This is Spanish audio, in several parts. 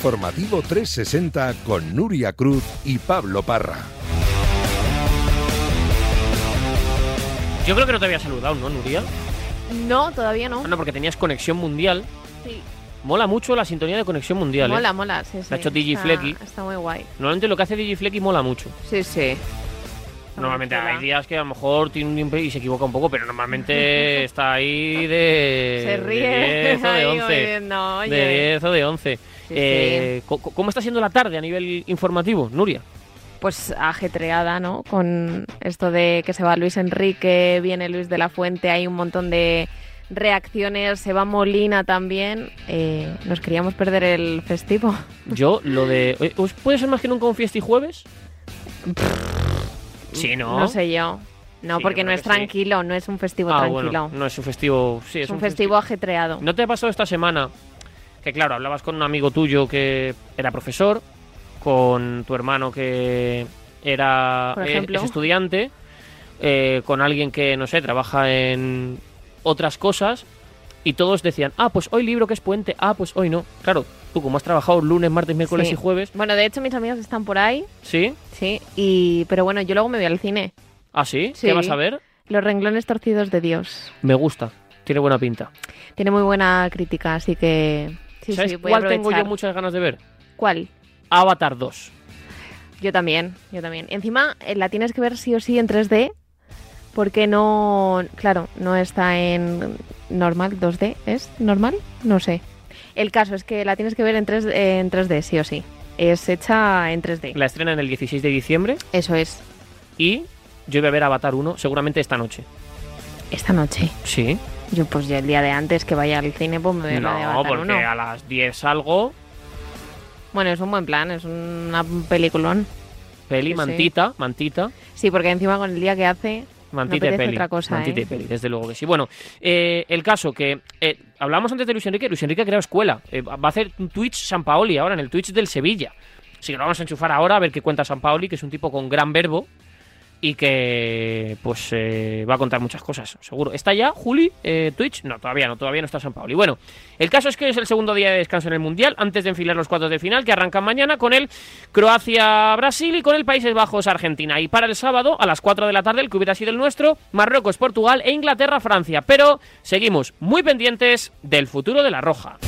Informativo 360 con Nuria Cruz y Pablo Parra. Yo creo que no te había saludado, ¿no, Nuria? No, todavía no. Ah, no, porque tenías conexión mundial. Sí. Mola mucho la sintonía de conexión mundial. ¿eh? Mola, mola, sí, sí. ha hecho Digi Está- Flecky. Está muy guay. Normalmente lo que hace Digiflecky mola mucho. Sí, sí. Normalmente hay días que a lo mejor tiene un y se equivoca un poco, pero normalmente está ahí de, Se ríe. de 10 o de Ahí 11. oyendo, oye. De 10 o de 11. Sí, Eh, ¿Cómo está siendo la tarde a nivel informativo, Nuria? Pues ajetreada, ¿no? Con esto de que se va Luis Enrique, viene Luis de la Fuente, hay un montón de reacciones, se va Molina también. Eh, nos queríamos perder el festivo. Yo, lo de. ¿os ¿Puede ser más que nunca un fiesta y jueves? Sí, ¿no? No sé yo. No, Sí, porque no es sí. tranquilo, no es un festivo Ah, tranquilo. bueno, no es un festivo. Sí, es un festivo ajetreado. ¿No te ha pasado esta semana que, claro, hablabas con un amigo tuyo que era profesor, con tu hermano que era es- ejemplo. es estudiante, eh, con alguien que, no sé, trabaja en otras cosas, y todos decían, ah, pues hoy libro que es puente, ah, pues hoy no. Claro, tú como has trabajado lunes, martes, miércoles Sí. y jueves, Bueno, de hecho mis amigos están por ahí, ¿sí? sí, y pero bueno, yo luego me voy al cine. ¿Ah, sí? Sí. ¿Qué vas a ver? Los renglones torcidos de Dios. Me gusta, tiene buena pinta. Tiene muy buena crítica, así que sí, ¿Sabes sí, voy a cuál tengo yo muchas ganas de ver? ¿Cuál? Avatar 2. Yo también, yo también. Encima eh, la tienes que ver sí o sí en 3D, porque no, claro, no está en normal, 2D, ¿es normal? No sé. El caso es que la tienes que ver en, 3, en 3D, sí o sí. Es hecha en 3D. La estrenan el 16 de diciembre Eso es. y yo voy a ver Avatar 1 seguramente esta noche. Esta noche. Sí. Yo pues ya el día de antes que vaya al cine, pues me veo la de No, Avatar porque 1. a las 10 salgo, Bueno, es un buen plan, es una peliculón. peli, mantita, mantita, Sí, porque encima con el día que hace, mantita No peli. otra cosa, mantita ¿eh? y peli, desde luego que sí. Bueno, eh, el caso que eh, hablábamos antes de Luis Enrique, Luis Enrique ha creado escuela. Eh, va a hacer un Twitch San Paoli ahora, en el Twitch del Sevilla. Así que lo vamos a enchufar ahora a ver qué cuenta San Paoli, que es un tipo con gran verbo y que pues eh, va a contar muchas cosas, seguro. ¿Está ya, Juli, eh, Twitch? No, todavía no, todavía no está San Paoli. Bueno, el caso es que es el segundo día de descanso en el Mundial, antes de enfilar los cuartos de final, que arrancan mañana con el Croacia-Brasil y con el Países Bajos-Argentina. Y para el sábado, a las 4 de la tarde, el que hubiera sido el nuestro, Marruecos-Portugal e Inglaterra-Francia. Pero seguimos muy pendientes del futuro de la Roja.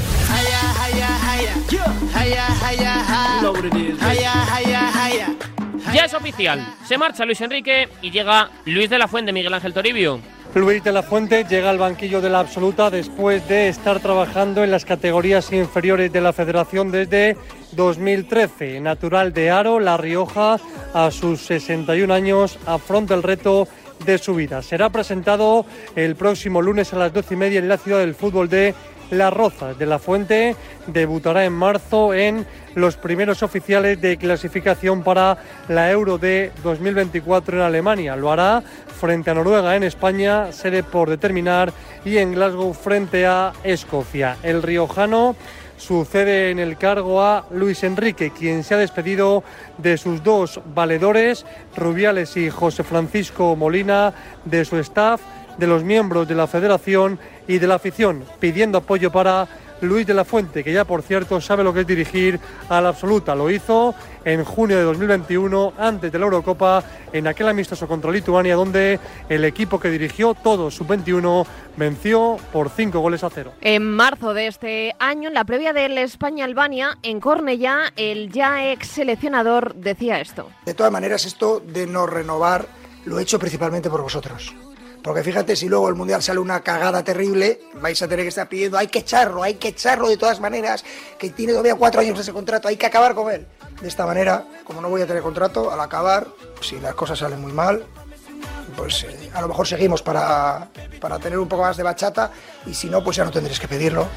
Ya es oficial, se marcha Luis Enrique y llega Luis de la Fuente, Miguel Ángel Toribio. Luis de la Fuente llega al banquillo de la absoluta después de estar trabajando en las categorías inferiores de la federación desde 2013. Natural de Aro, La Rioja, a sus 61 años, afronta el reto de su vida. Será presentado el próximo lunes a las 12 y media en la ciudad del fútbol de Las Rozas. De la Fuente debutará en marzo en los primeros oficiales de clasificación para la Euro de 2024 en Alemania. Lo hará frente a Noruega en España, sede por determinar, y en Glasgow frente a Escocia. El riojano sucede en el cargo a Luis Enrique, quien se ha despedido de sus dos valedores, Rubiales y José Francisco Molina, de su staff, de los miembros de la federación y de la afición, pidiendo apoyo para Luis de la Fuente, que ya por cierto sabe lo que es dirigir a la absoluta. Lo hizo en junio de 2021, antes de la Eurocopa, en aquel amistoso contra Lituania, donde el equipo que dirigió, todo sub-21, venció por cinco goles a cero. En marzo de este año, en la previa del España-Albania, en Cornellá, el ya ex seleccionador decía esto. De todas maneras, esto de no renovar lo he hecho principalmente por vosotros. Porque fíjate, si luego el Mundial sale una cagada terrible, vais a tener que estar pidiendo, hay que echarlo, hay que echarlo de todas maneras, que tiene todavía cuatro años ese contrato, hay que acabar con él. De esta manera, como no voy a tener contrato, al acabar, si las cosas salen muy mal, pues eh, a lo mejor seguimos para, para tener un poco más de bachata y si no, pues ya no tendréis que pedirlo.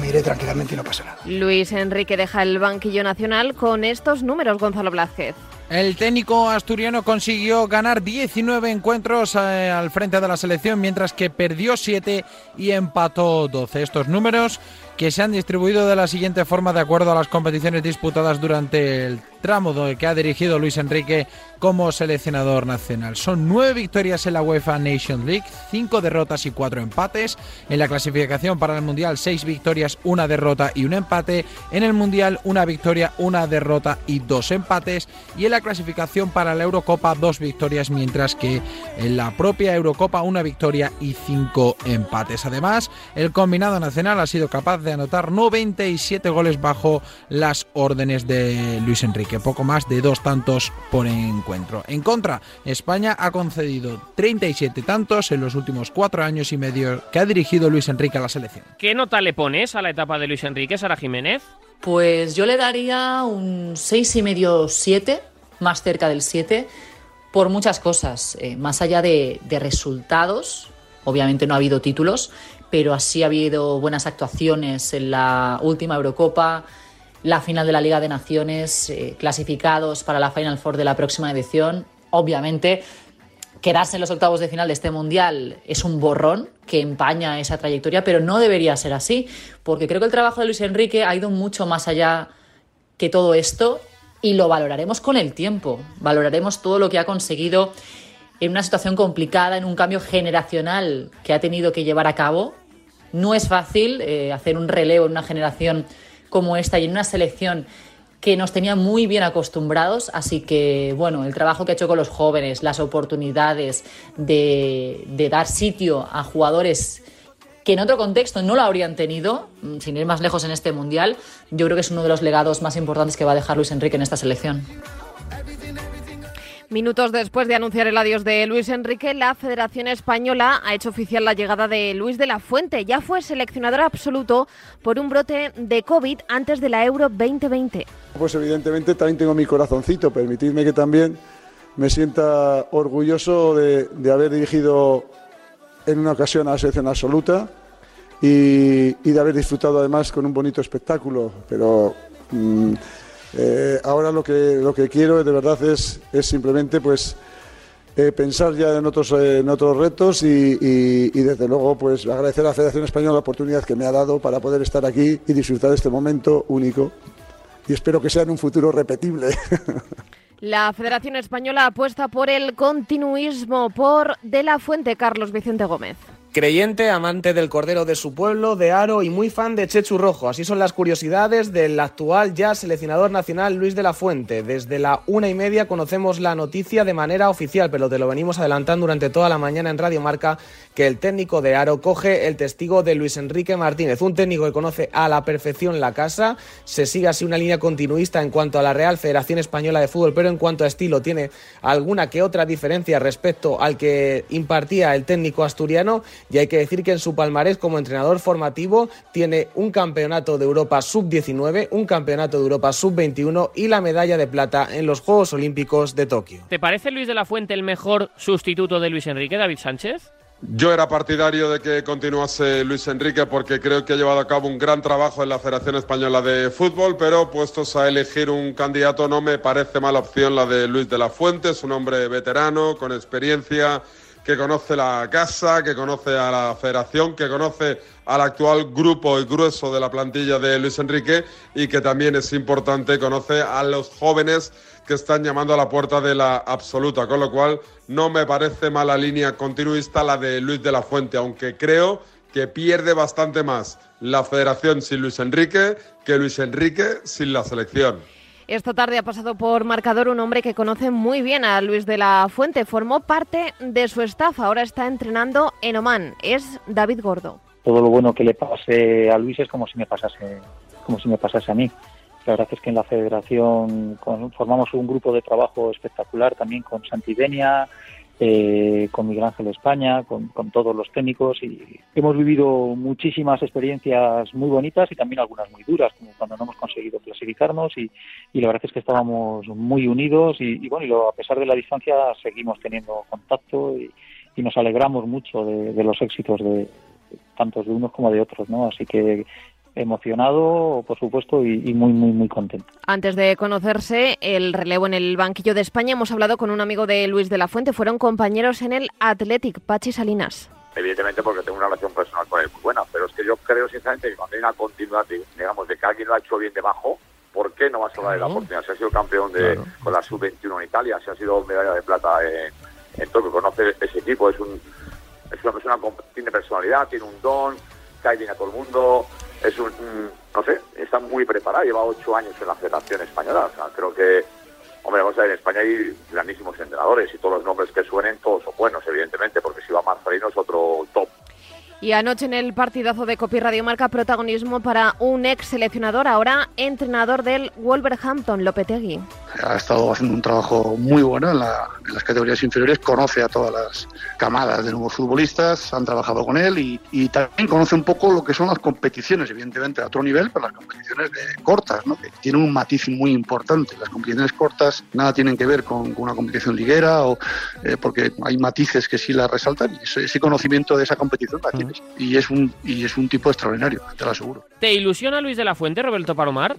Me iré tranquilamente y no pasa nada. Luis Enrique deja el banquillo nacional con estos números, Gonzalo Blázquez. El técnico asturiano consiguió ganar 19 encuentros eh, al frente de la selección, mientras que perdió 7 y empató 12. Estos números que se han distribuido de la siguiente forma de acuerdo a las competiciones disputadas durante el tramo que ha dirigido Luis Enrique como seleccionador nacional. Son nueve victorias en la UEFA Nation League, cinco derrotas y cuatro empates. En la clasificación para el Mundial, seis victorias, una derrota y un empate. En el Mundial, una victoria, una derrota y dos empates. Y en la clasificación para la Eurocopa, dos victorias, mientras que en la propia Eurocopa, una victoria y cinco empates. Además, el combinado nacional ha sido capaz de anotar 97 goles bajo las órdenes de Luis Enrique, poco más de dos tantos por encuentro. En contra, España ha concedido 37 tantos en los últimos cuatro años y medio que ha dirigido Luis Enrique a la selección. ¿Qué nota le pones a la etapa de Luis Enrique, Sara Jiménez? Pues yo le daría un 6,5-7, más cerca del 7, por muchas cosas. Eh, más allá de, de resultados, obviamente no ha habido títulos, pero así ha habido buenas actuaciones en la última Eurocopa, la final de la Liga de Naciones, eh, clasificados para la Final Four de la próxima edición. Obviamente, quedarse en los octavos de final de este Mundial es un borrón que empaña esa trayectoria, pero no debería ser así, porque creo que el trabajo de Luis Enrique ha ido mucho más allá que todo esto y lo valoraremos con el tiempo. Valoraremos todo lo que ha conseguido en una situación complicada, en un cambio generacional que ha tenido que llevar a cabo. No es fácil eh, hacer un relevo en una generación como esta y en una selección que nos tenía muy bien acostumbrados, así que bueno, el trabajo que ha hecho con los jóvenes, las oportunidades de, de dar sitio a jugadores que en otro contexto no lo habrían tenido, mm, sin ir más lejos en este Mundial, yo creo que es uno de los legados más importantes que va a dejar Luis Enrique en esta selección. Minutos después de anunciar el adiós de Luis Enrique, la Federación Española ha hecho oficial la llegada de Luis de la Fuente. Ya fue seleccionador absoluto por un brote de COVID antes de la Euro 2020. Pues evidentemente también tengo mi corazoncito. Permitidme que también me sienta orgulloso de, haber dirigido en una ocasión a la selección absoluta y, de haber disfrutado además con un bonito espectáculo. Pero. Mm, eh, ahora lo que, lo que quiero de verdad es, es simplemente pues eh, pensar ya en otros, en otros retos y, y, desde luego pues agradecer a la Federación Española la oportunidad que me ha dado para poder estar aquí y disfrutar de este momento único y espero que sea en un futuro repetible. La Federación Española apuesta por el continuismo por De la Fuente Carlos Vicente Gómez. Creyente, amante del cordero de su pueblo, de Aro y muy fan de Chechu Rojo. Así son las curiosidades del actual ya seleccionador nacional Luis de la Fuente. Desde la una y media conocemos la noticia de manera oficial, pero te lo venimos adelantando durante toda la mañana en Radio Marca, que el técnico de Aro coge el testigo de Luis Enrique Martínez, un técnico que conoce a la perfección la casa. Se sigue así una línea continuista en cuanto a la Real Federación Española de Fútbol, pero en cuanto a estilo tiene alguna que otra diferencia respecto al que impartía el técnico asturiano y hay que decir que en su palmarés como entrenador formativo tiene un campeonato de Europa sub-19, un campeonato de Europa sub-21 y la medalla de plata en los Juegos Olímpicos de Tokio. ¿Te parece Luis de la Fuente el mejor sustituto de Luis Enrique, David Sánchez? Yo era partidario de que continuase Luis Enrique porque creo que ha llevado a cabo un gran trabajo en la Federación Española de Fútbol, pero puestos a elegir un candidato no me parece mala opción la de Luis de la Fuente, es un hombre veterano, con experiencia, que conoce la casa, que conoce a la federación, que conoce al actual grupo y grueso de la plantilla de Luis Enrique y que también es importante, conoce a los jóvenes que están llamando a la puerta de la absoluta, con lo cual no me parece mala línea continuista la de Luis de la Fuente, aunque creo que pierde bastante más la federación sin Luis Enrique que Luis Enrique sin la selección. Esta tarde ha pasado por marcador un hombre que conoce muy bien a Luis de la Fuente. Formó parte de su staff. Ahora está entrenando en Oman. Es David Gordo. Todo lo bueno que le pase a Luis es como si me pasase, como si me pasase a mí. La verdad es que en la federación formamos un grupo de trabajo espectacular también con Santidenia, eh, con Miguel Ángel España, con, todos los técnicos y hemos vivido muchísimas experiencias muy bonitas y también algunas muy duras, como cuando no hemos conseguido clasificarnos y, la verdad es que estábamos muy unidos y, bueno, y a pesar de la distancia seguimos teniendo contacto y, nos alegramos mucho de los éxitos de tantos de unos como de otros, ¿no? Así que emocionado, por supuesto, y, muy, muy, muy contento. Antes de conocerse el relevo en el banquillo de España, hemos hablado con un amigo de Luis de la Fuente. Fueron compañeros en el Athletic, Pachi Salinas. evidentemente porque tengo una relación personal con él muy buena, pero es que yo creo sinceramente que cuando hay una continuidad, digamos, de que alguien lo ha hecho bien debajo, ¿por qué no vas a darle la oportunidad? Si ha sido campeón de, con la sub-21 en Italia, si ha sido medalla de plata en, en Tokio, conoce ese equipo, es, un, es una persona que tiene personalidad, tiene un don, cae bien a todo el mundo, es un, no sé, está muy preparado, lleva ocho años en la Federación Española, o sea, creo que Hombre, vamos a ver, en España hay grandísimos entrenadores y todos los nombres que suenen, todos son buenos, evidentemente, porque si va Marcelino es otro top. Y anoche en el partidazo de Copi Radio Marca, protagonismo para un ex seleccionador, ahora entrenador del Wolverhampton, Lopetegui. Ha estado haciendo un trabajo muy bueno en, las categorías inferiores, conoce a todas las camadas de nuevos futbolistas, han trabajado con él y, también conoce un poco lo que son las competiciones, evidentemente a otro nivel, pero las competiciones de cortas, ¿no? que tienen un matiz muy importante. Las competiciones cortas nada tienen que ver con, una competición liguera, o, eh, porque hay matices que sí la resaltan y ese, conocimiento de esa competición la tiene y es un y es un tipo extraordinario, te lo aseguro. ¿Te ilusiona Luis de la Fuente, Roberto Palomar?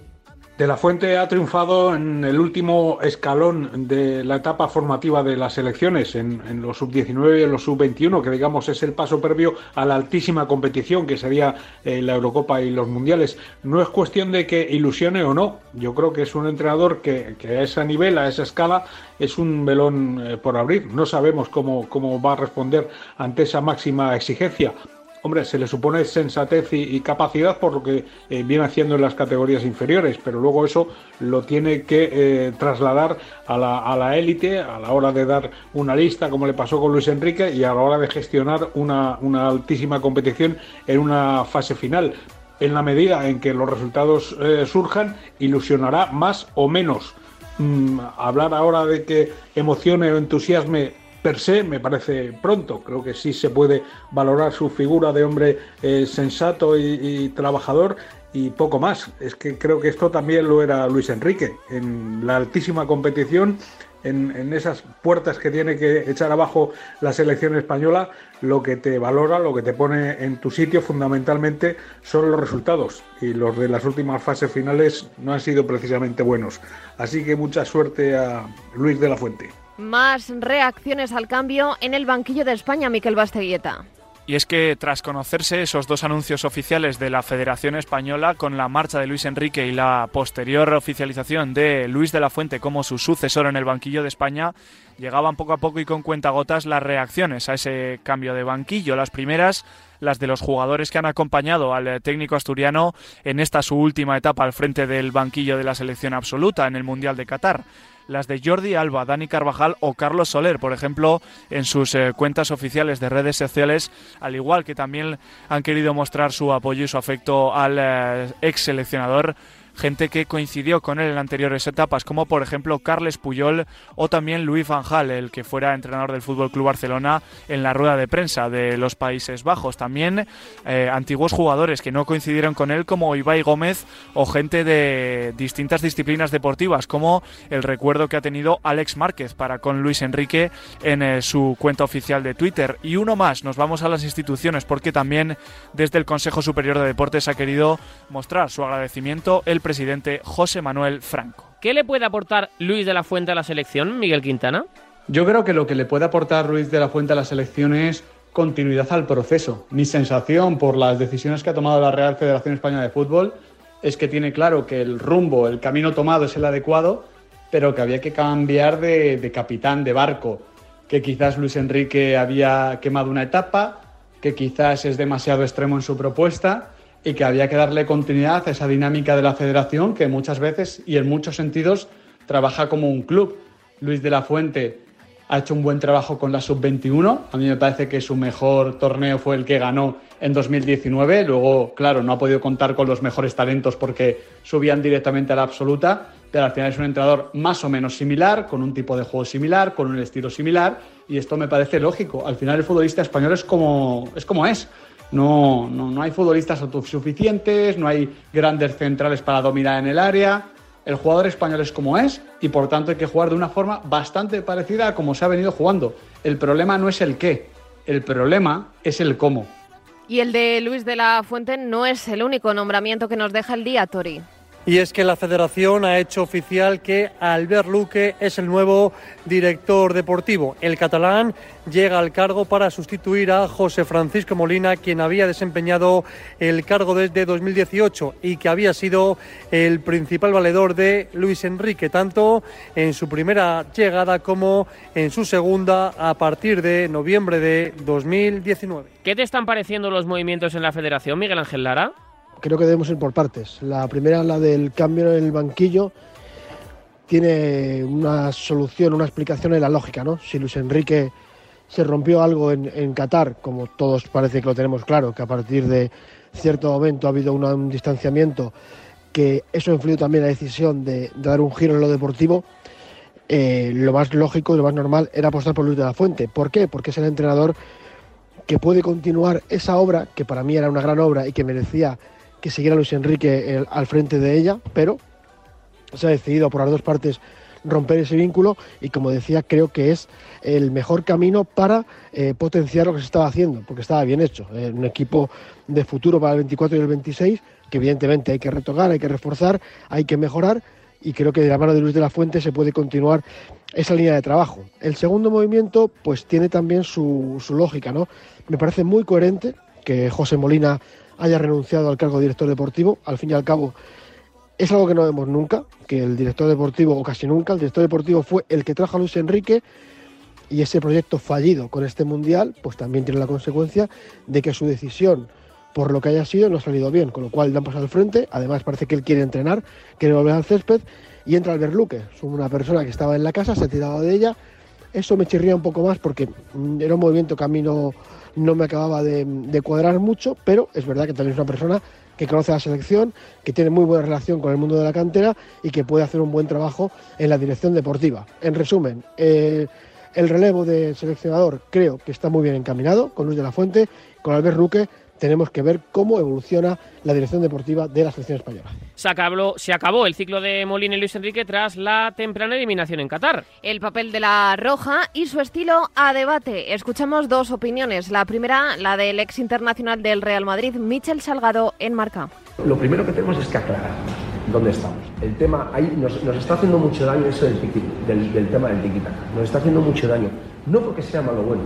De la Fuente ha triunfado en el último escalón de la etapa formativa de las elecciones, en, los sub-19 y en los sub-21, que digamos es el paso previo a la altísima competición que sería eh, la Eurocopa y los Mundiales. No es cuestión de que ilusione o no. Yo creo que es un entrenador que, a ese nivel, a esa escala, es un melón eh, por abrir. No sabemos cómo, cómo va a responder ante esa máxima exigencia hombre, se le supone sensatez y, capacidad por lo que eh, viene haciendo en las categorías inferiores, pero luego eso lo tiene que eh, trasladar a la, élite a la hora de dar una lista, como le pasó con Luis Enrique, y a la hora de gestionar una, altísima competición en una fase final. En la medida en que los resultados eh, surjan, ilusionará más o menos. Mm, hablar ahora de que emocione o entusiasme per se me parece pronto. Creo que sí se puede valorar su figura de hombre eh, sensato y, trabajador y poco más. Es que creo que esto también lo era Luis Enrique. En la altísima competición, en, esas puertas que tiene que echar abajo la selección española, lo que te valora, lo que te pone en tu sitio fundamentalmente son los resultados. Y los de las últimas fases finales no han sido precisamente buenos. Así que mucha suerte a Luis de la Fuente. Más reacciones al cambio en el banquillo de España, Miquel Basteguieta. Y es que tras conocerse esos dos anuncios oficiales de la Federación Española con la marcha de Luis Enrique y la posterior oficialización de Luis de la Fuente como su sucesor en el banquillo de España, llegaban poco a poco y con cuentagotas las reacciones a ese cambio de banquillo. Las primeras, las de los jugadores que han acompañado al técnico asturiano en esta su última etapa al frente del banquillo de la selección absoluta en el Mundial de Qatar las de Jordi Alba, Dani Carvajal o Carlos Soler, por ejemplo, en sus eh, cuentas oficiales de redes sociales, al igual que también han querido mostrar su apoyo y su afecto al eh, ex seleccionador gente que coincidió con él en anteriores etapas, como por ejemplo Carles Puyol o también Luis Van el que fuera entrenador del Fútbol Club Barcelona en la rueda de prensa de los Países Bajos. También eh, antiguos jugadores que no coincidieron con él, como Ibai Gómez o gente de distintas disciplinas deportivas, como el recuerdo que ha tenido Alex Márquez para con Luis Enrique en eh, su cuenta oficial de Twitter. Y uno más, nos vamos a las instituciones, porque también desde el Consejo Superior de Deportes ha querido mostrar su agradecimiento el presidente José Manuel Franco. ¿Qué le puede aportar Luis de la Fuente a la selección, Miguel Quintana? Yo creo que lo que le puede aportar Luis de la Fuente a la selección es continuidad al proceso. Mi sensación por las decisiones que ha tomado la Real Federación Española de Fútbol es que tiene claro que el rumbo, el camino tomado es el adecuado, pero que había que cambiar de, de capitán de barco, que quizás Luis Enrique había quemado una etapa, que quizás es demasiado extremo en su propuesta y que había que darle continuidad a esa dinámica de la federación que muchas veces y en muchos sentidos trabaja como un club. Luis de la Fuente ha hecho un buen trabajo con la sub-21. A mí me parece que su mejor torneo fue el que ganó en 2019. Luego, claro, no ha podido contar con los mejores talentos porque subían directamente a la absoluta, pero al final es un entrenador más o menos similar, con un tipo de juego similar, con un estilo similar, y esto me parece lógico. Al final el futbolista español es como es. Como es. No, no, no hay futbolistas autosuficientes, no hay grandes centrales para dominar en el área. El jugador español es como es y por tanto hay que jugar de una forma bastante parecida a como se ha venido jugando. El problema no es el qué, el problema es el cómo. Y el de Luis de la Fuente no es el único nombramiento que nos deja el día, Tori. Y es que la federación ha hecho oficial que Albert Luque es el nuevo director deportivo. El catalán llega al cargo para sustituir a José Francisco Molina, quien había desempeñado el cargo desde 2018 y que había sido el principal valedor de Luis Enrique, tanto en su primera llegada como en su segunda a partir de noviembre de 2019. ¿Qué te están pareciendo los movimientos en la federación, Miguel Ángel Lara? Creo que debemos ir por partes. La primera, la del cambio en el banquillo, tiene una solución, una explicación en la lógica, ¿no? Si Luis Enrique se rompió algo en, Qatar, como todos parece que lo tenemos claro, que a partir de cierto momento ha habido un distanciamiento, que eso ha influido también en la decisión de, de dar un giro en lo deportivo, eh, lo más lógico y lo más normal era apostar por Luis de la Fuente. ¿Por qué? Porque es el entrenador que puede continuar esa obra, que para mí era una gran obra y que merecía que siguiera Luis Enrique el, al frente de ella, pero se ha decidido por las dos partes romper ese vínculo y como decía creo que es el mejor camino para eh, potenciar lo que se estaba haciendo porque estaba bien hecho. Eh, un equipo de futuro para el 24 y el 26 que evidentemente hay que retocar hay que reforzar hay que mejorar y creo que de la mano de Luis de la Fuente se puede continuar esa línea de trabajo. El segundo movimiento pues tiene también su, su lógica no me parece muy coherente que José Molina haya renunciado al cargo de director deportivo. Al fin y al cabo, es algo que no vemos nunca, que el director deportivo, o casi nunca, el director deportivo fue el que trajo a Luis Enrique y ese proyecto fallido con este mundial, pues también tiene la consecuencia de que su decisión, por lo que haya sido, no ha salido bien, con lo cual dan paso al frente. Además, parece que él quiere entrenar, quiere volver al césped y entra Albert Luque. Una persona que estaba en la casa, se ha tirado de ella. Eso me chirría un poco más porque mm, era un movimiento que a mí no, me acababa de, cuadrar mucho, pero es verdad que también es una persona que conoce la selección, que tiene muy buena relación con el mundo de la cantera y que puede hacer un buen trabajo en la dirección deportiva. En resumen, eh, el relevo de seleccionador creo que está muy bien encaminado con Luis de la Fuente, con Albert Ruque tenemos que ver cómo evoluciona la dirección deportiva de la selección española. Se acabó, se acabó el ciclo de Molina y Luis Enrique tras la temprana eliminación en Qatar. El papel de la Roja y su estilo a debate. Escuchamos dos opiniones. La primera, la del ex internacional del Real Madrid, Michel Salgado, en marca. Lo primero que tenemos es que aclarar dónde estamos. El tema, ahí nos, nos está haciendo mucho daño eso del, del, del tema del tiki Nos está haciendo mucho daño. No porque sea malo o bueno,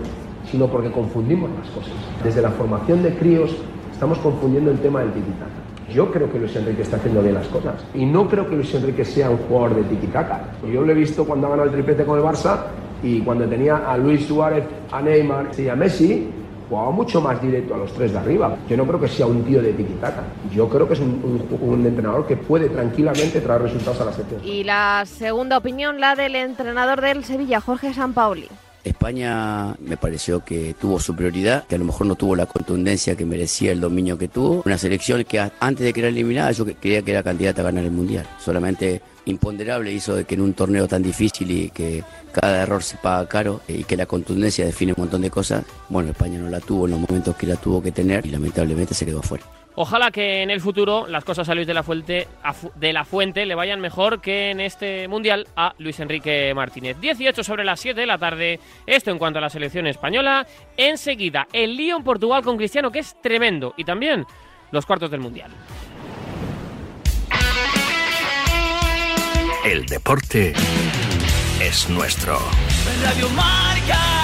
sino porque confundimos las cosas. Desde la formación de críos estamos confundiendo el tema del tiquitaca. Yo creo que Luis Enrique está haciendo bien las cosas y no creo que Luis Enrique sea un jugador de tiquitaca. Yo lo he visto cuando ha ganado el triplete con el Barça y cuando tenía a Luis Suárez, a Neymar y a Messi, jugaba mucho más directo a los tres de arriba. Yo no creo que sea un tío de tiquitaca. Yo creo que es un, entrenador que puede tranquilamente traer resultados a la selección. Y la segunda opinión, la del entrenador del Sevilla, Jorge Sampaoli. España me pareció que tuvo su prioridad, que a lo mejor no tuvo la contundencia que merecía el dominio que tuvo. Una selección que antes de que era eliminada yo creía que era candidata a ganar el Mundial. Solamente imponderable hizo de que en un torneo tan difícil y que cada error se paga caro y que la contundencia define un montón de cosas, bueno, España no la tuvo en los momentos que la tuvo que tener y lamentablemente se quedó afuera. Ojalá que en el futuro las cosas a Luis de la Fuente, de la Fuente le vayan mejor que en este Mundial a Luis Enrique Martínez. 18 sobre las 7 de la tarde. Esto en cuanto a la selección española. Enseguida, el lío en Portugal con Cristiano, que es tremendo. Y también los cuartos del Mundial. El deporte es nuestro. Radio Marca.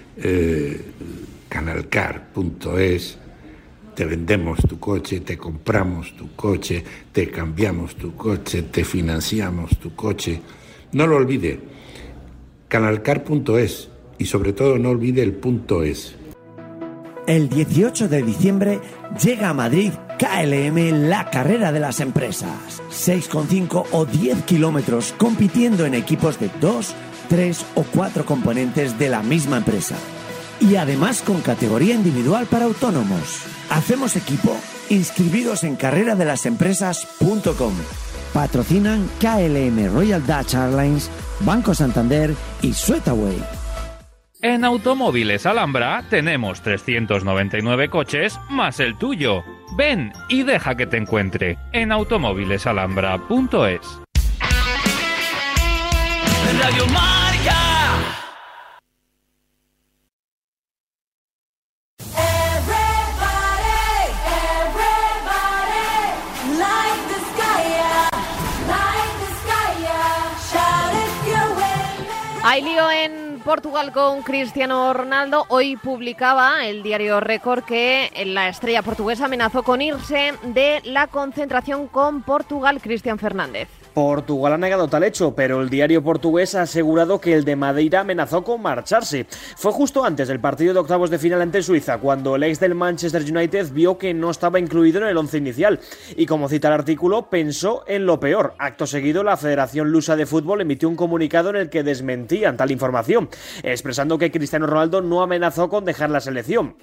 eh, canalcar.es, te vendemos tu coche, te compramos tu coche, te cambiamos tu coche, te financiamos tu coche. No lo olvide, canalcar.es y sobre todo no olvide el punto es. El 18 de diciembre llega a Madrid KLM, la carrera de las empresas. 6,5 o 10 kilómetros compitiendo en equipos de 2, tres o cuatro componentes de la misma empresa. y además con categoría individual para autónomos. Hacemos equipo. Inscribidos en carreradelasempresas.com. Patrocinan KLM Royal Dutch Airlines, Banco Santander y Sweetaway. En Automóviles Alhambra tenemos 399 coches más el tuyo. Ven y deja que te encuentre en automóvilesalhambra.es. Radio Marca. Hay lío en Portugal con Cristiano Ronaldo. Hoy publicaba el diario Record que la estrella portuguesa amenazó con irse de la concentración con Portugal, Cristian Fernández. Portugal ha negado tal hecho, pero el diario portugués ha asegurado que el de Madeira amenazó con marcharse. Fue justo antes del partido de octavos de final ante Suiza, cuando el ex del Manchester United vio que no estaba incluido en el once inicial. Y como cita el artículo, pensó en lo peor. Acto seguido, la Federación Lusa de Fútbol emitió un comunicado en el que desmentían tal información, expresando que Cristiano Ronaldo no amenazó con dejar la selección.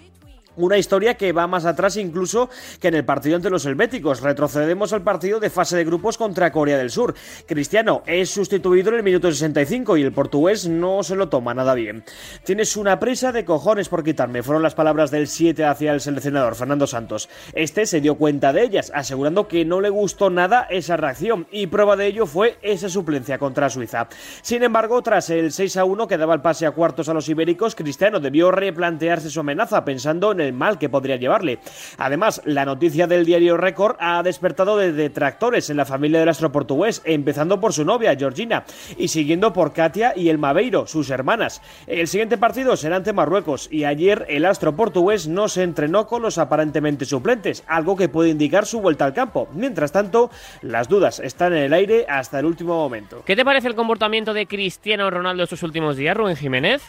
Una historia que va más atrás incluso que en el partido ante los helvéticos. Retrocedemos al partido de fase de grupos contra Corea del Sur. Cristiano es sustituido en el minuto 65 y el portugués no se lo toma nada bien. Tienes una prisa de cojones por quitarme, fueron las palabras del 7 hacia el seleccionador Fernando Santos. Este se dio cuenta de ellas, asegurando que no le gustó nada esa reacción y prueba de ello fue esa suplencia contra Suiza. Sin embargo, tras el 6 a 1 que daba el pase a cuartos a los ibéricos, Cristiano debió replantearse su amenaza pensando en el mal que podría llevarle. Además, la noticia del diario Record ha despertado de detractores en la familia del astro portugués, empezando por su novia, Georgina, y siguiendo por Katia y el Maveiro, sus hermanas. El siguiente partido será ante Marruecos y ayer el astro portugués no se entrenó con los aparentemente suplentes, algo que puede indicar su vuelta al campo. Mientras tanto, las dudas están en el aire hasta el último momento. ¿Qué te parece el comportamiento de Cristiano Ronaldo estos últimos días, Rubén Jiménez?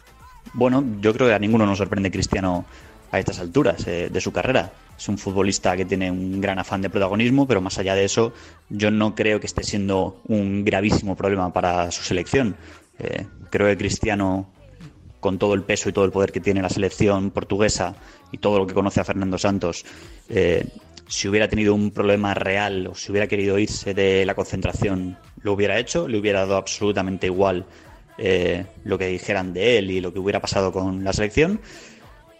Bueno, yo creo que a ninguno nos sorprende Cristiano a estas alturas eh, de su carrera. Es un futbolista que tiene un gran afán de protagonismo, pero más allá de eso, yo no creo que esté siendo un gravísimo problema para su selección. Eh, creo que Cristiano, con todo el peso y todo el poder que tiene la selección portuguesa y todo lo que conoce a Fernando Santos, eh, si hubiera tenido un problema real o si hubiera querido irse de la concentración, lo hubiera hecho, le hubiera dado absolutamente igual lo que dijeran de él y lo que hubiera pasado con la selección.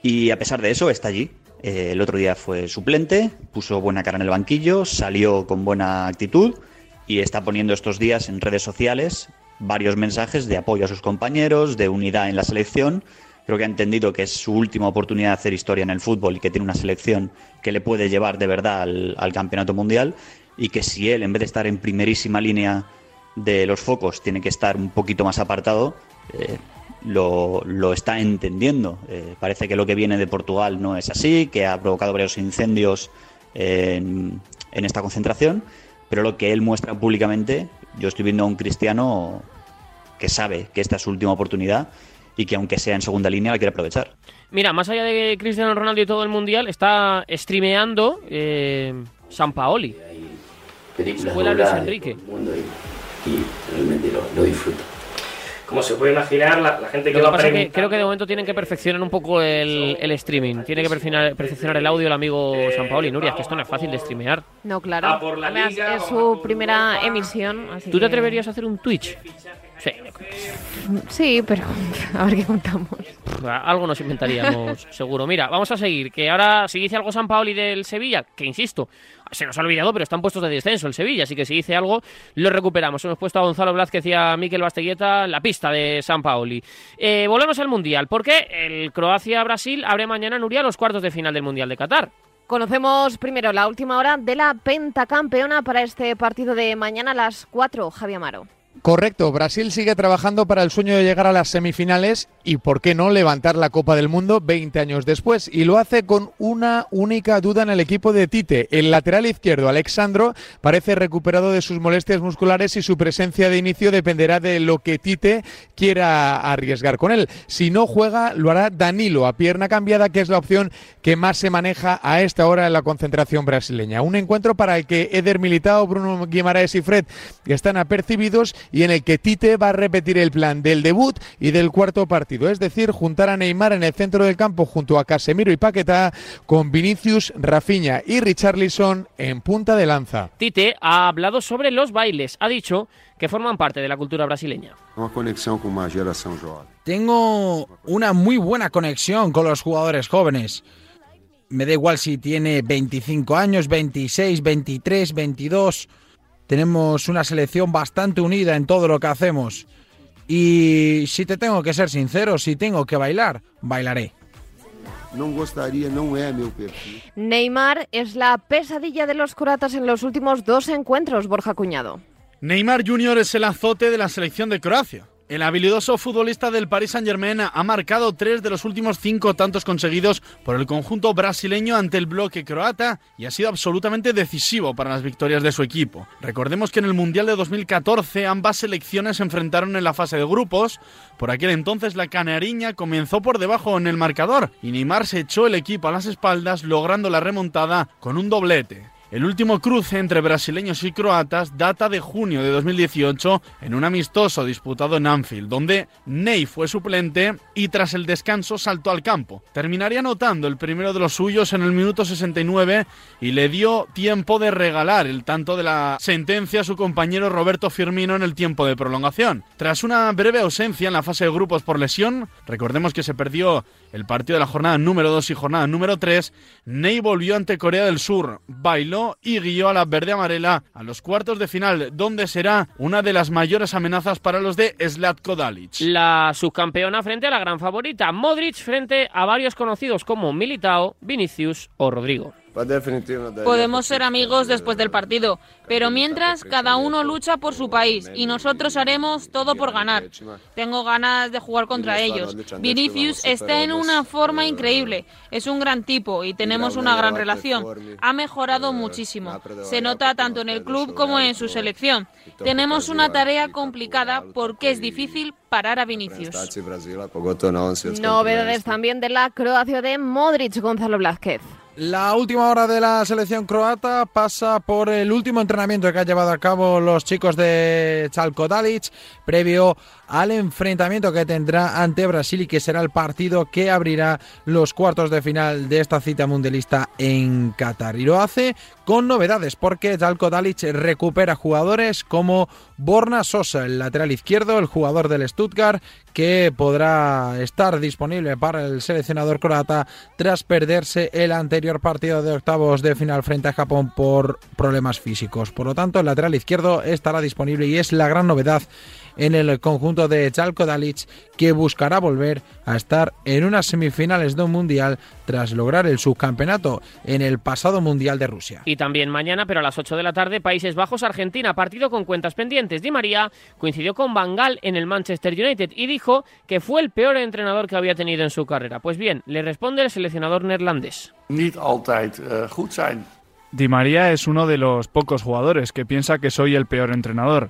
Y a pesar de eso, está allí. Eh, el otro día fue suplente, puso buena cara en el banquillo, salió con buena actitud y está poniendo estos días en redes sociales varios mensajes de apoyo a sus compañeros, de unidad en la selección. Creo que ha entendido que es su última oportunidad de hacer historia en el fútbol y que tiene una selección que le puede llevar de verdad al, campeonato mundial y que si él, en vez de estar en primerísima línea de los focos, tiene que estar un poquito más apartado, eh, lo, lo está entendiendo. Eh, parece que lo que viene de Portugal no es así, que ha provocado varios incendios en, en esta concentración, pero lo que él muestra públicamente, yo estoy viendo a un cristiano que sabe que esta es su última oportunidad y que aunque sea en segunda línea la quiere aprovechar. Mira, más allá de Cristiano Ronaldo y todo el mundial, está streameando eh, San Paoli. Escuela Luis Enrique. Y, realmente lo, lo disfruto como se puede imaginar, la, gente que lo, pasa es que creo que de momento tienen que perfeccionar un poco el, el streaming. Tiene que perfeccionar, perfeccionar, el audio el amigo San Paolo y Nuria, que esto no es fácil de streamear. No, claro. Por la Además, liga, es su primera emisión. Así ¿Tú te atreverías a hacer un Twitch? Sí, Sí, pero a ver qué contamos. algo nos inventaríamos, seguro. Mira, vamos a seguir. Que ahora, si dice algo San Paoli del Sevilla, que insisto, se nos ha olvidado, pero están puestos de descenso el Sevilla, así que si dice algo, lo recuperamos. Hemos puesto a Gonzalo Blázquez y a Miquel Basteguieta en la pista de San Paoli. Eh, volvemos al Mundial, porque el Croacia-Brasil abre mañana, Nuria, los cuartos de final del Mundial de Qatar. Conocemos primero la última hora de la pentacampeona para este partido de mañana a las 4, Javi Amaro. Correcto, Brasil sigue trabajando para el sueño de llegar a las semifinales y, ¿por qué no?, levantar la Copa del Mundo 20 años después. Y lo hace con una única duda en el equipo de Tite. El lateral izquierdo, Alexandro, parece recuperado de sus molestias musculares y su presencia de inicio dependerá de lo que Tite quiera arriesgar con él. Si no juega, lo hará Danilo a pierna cambiada, que es la opción que más se maneja a esta hora en la concentración brasileña. Un encuentro para el que Eder Militao, Bruno Guimaraes y Fred están apercibidos y en el que Tite va a repetir el plan del debut y del cuarto partido, es decir, juntar a Neymar en el centro del campo junto a Casemiro y Paquetá con Vinicius, Rafinha y Richarlison en punta de lanza. Tite ha hablado sobre los bailes, ha dicho que forman parte de la cultura brasileña. Com uma geração jovem. Tengo una muy buena conexión con los jugadores jóvenes. Me da igual si tiene 25 años, 26, 23, 22. Tenemos una selección bastante unida en todo lo que hacemos. Y si te tengo que ser sincero, si tengo que bailar, bailaré. Não gostaria, não é meu perfil. Neymar es la pesadilla de los croatas en los últimos dos encuentros, Borja Cuñado. Neymar Jr. es el azote de la selección de Croacia. El habilidoso futbolista del Paris Saint-Germain ha marcado tres de los últimos cinco tantos conseguidos por el conjunto brasileño ante el bloque croata y ha sido absolutamente decisivo para las victorias de su equipo. Recordemos que en el Mundial de 2014 ambas selecciones se enfrentaron en la fase de grupos. Por aquel entonces la canariña comenzó por debajo en el marcador y Neymar se echó el equipo a las espaldas logrando la remontada con un doblete. El último cruce entre brasileños y croatas data de junio de 2018 en un amistoso disputado en Anfield, donde Ney fue suplente y tras el descanso saltó al campo. Terminaría anotando el primero de los suyos en el minuto 69 y le dio tiempo de regalar el tanto de la sentencia a su compañero Roberto Firmino en el tiempo de prolongación. Tras una breve ausencia en la fase de grupos por lesión, recordemos que se perdió el partido de la jornada número 2 y jornada número 3, Ney volvió ante Corea del Sur, bailó y guió a la verde amarela a los cuartos de final, donde será una de las mayores amenazas para los de Zlatko Dalic. La subcampeona frente a la gran favorita, Modric frente a varios conocidos como Militao, Vinicius o Rodrigo. Podemos ser amigos después del partido, pero mientras cada uno lucha por su país y nosotros haremos todo por ganar. Tengo ganas de jugar contra ellos. Vinicius está en una forma increíble, es un gran tipo y tenemos una gran relación. Ha mejorado muchísimo. Se nota tanto en el club como en su selección. Tenemos una tarea complicada porque es difícil parar a Vinicius. Novedades también de la Croacia de Modric, Gonzalo Blázquez. La última hora de la selección croata pasa por el último entrenamiento que han llevado a cabo los chicos de Chalko Dalic previo al enfrentamiento que tendrá ante Brasil y que será el partido que abrirá los cuartos de final de esta cita mundialista en Qatar. Y lo hace con novedades porque Zalko Dalic recupera jugadores como Borna Sosa, el lateral izquierdo, el jugador del Stuttgart, que podrá estar disponible para el seleccionador croata tras perderse el anterior partido de octavos de final frente a Japón por problemas físicos. Por lo tanto, el lateral izquierdo estará disponible y es la gran novedad en el conjunto de Chalko Dalic, que buscará volver a estar en unas semifinales de un mundial tras lograr el subcampeonato en el pasado mundial de Rusia. Y también mañana, pero a las 8 de la tarde, Países Bajos, Argentina, partido con cuentas pendientes. Di María coincidió con Bangal en el Manchester United y dijo que fue el peor entrenador que había tenido en su carrera. Pues bien, le responde el seleccionador neerlandés. Niet altijd eh, goed zijn. Di María es uno de los pocos jugadores que piensa que soy el peor entrenador.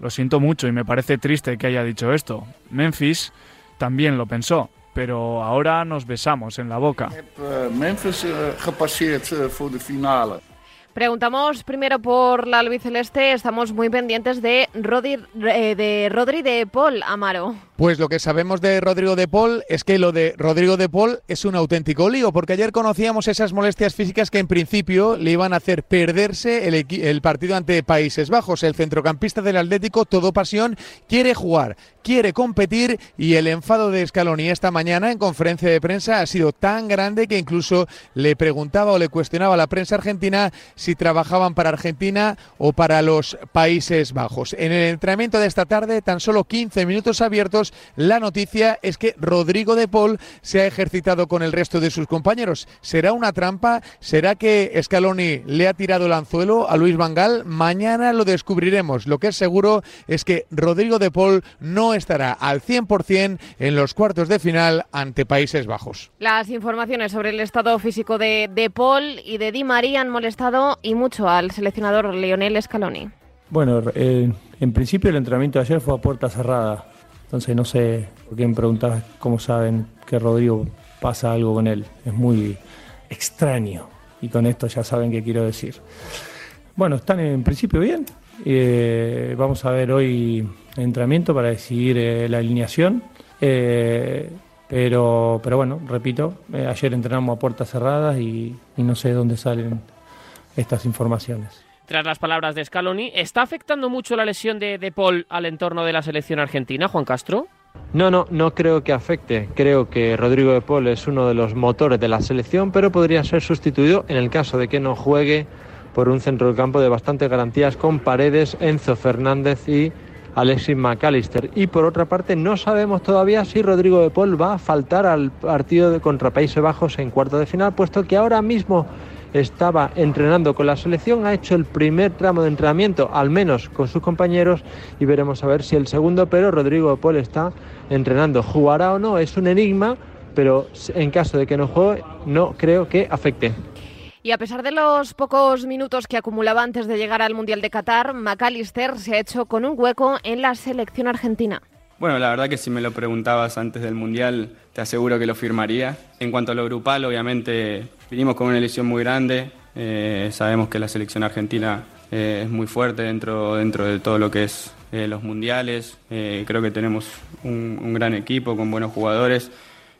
Lo siento mucho y me parece triste que haya dicho esto. Memphis también lo pensó, pero ahora nos besamos en la boca. Eh, Memphis eh, eh, finale. Preguntamos primero por la albiceleste. Estamos muy pendientes de Rodri, eh, de Rodri de Paul Amaro. Pues lo que sabemos de Rodrigo de Paul es que lo de Rodrigo de Paul es un auténtico lío, porque ayer conocíamos esas molestias físicas que en principio le iban a hacer perderse el, partido ante Países Bajos. El centrocampista del Atlético, todo pasión, quiere jugar, quiere competir y el enfado de Scaloni esta mañana en conferencia de prensa ha sido tan grande que incluso le preguntaba o le cuestionaba a la prensa argentina si trabajaban para Argentina o para los Países Bajos. En el entrenamiento de esta tarde, tan solo 15 minutos abiertos, la noticia es que Rodrigo de Paul se ha ejercitado con el resto de sus compañeros. ¿Será una trampa? ¿Será que Scaloni le ha tirado el anzuelo a Luis Vangal? Mañana lo descubriremos. Lo que es seguro es que Rodrigo de Paul no estará al 100% en los cuartos de final ante Países Bajos. Las informaciones sobre el estado físico de, de Paul y de Di María han molestado y mucho al seleccionador Lionel Scaloni. Bueno, eh, en principio el entrenamiento de ayer fue a puerta cerrada. Entonces no sé por qué me preguntabas cómo saben que Rodrigo pasa algo con él. Es muy extraño. Y con esto ya saben qué quiero decir. Bueno, están en principio bien. Eh, vamos a ver hoy el entrenamiento para decidir eh, la alineación. Eh, pero, pero bueno, repito, eh, ayer entrenamos a puertas cerradas y, y no sé dónde salen estas informaciones. Tras las palabras de Scaloni, ¿está afectando mucho la lesión de De Paul al entorno de la selección argentina, Juan Castro? No, no, no creo que afecte. Creo que Rodrigo de Paul es uno de los motores de la selección, pero podría ser sustituido en el caso de que no juegue por un centro del campo de bastantes garantías con Paredes, Enzo Fernández y Alexis McAllister. Y por otra parte, no sabemos todavía si Rodrigo de Paul va a faltar al partido de contra Países Bajos en cuarto de final, puesto que ahora mismo estaba entrenando con la selección, ha hecho el primer tramo de entrenamiento, al menos con sus compañeros, y veremos a ver si el segundo, pero Rodrigo Paul está entrenando. ¿Jugará o no? Es un enigma, pero en caso de que no juegue, no creo que afecte. Y a pesar de los pocos minutos que acumulaba antes de llegar al Mundial de Qatar, McAllister se ha hecho con un hueco en la selección argentina. Bueno, la verdad que si me lo preguntabas antes del Mundial, te aseguro que lo firmaría. En cuanto a lo grupal, obviamente vinimos con una elección muy grande. Eh, sabemos que la selección argentina eh, es muy fuerte dentro, dentro de todo lo que es eh, los mundiales. Creo que tenemos un, gran equipo con buenos jugadores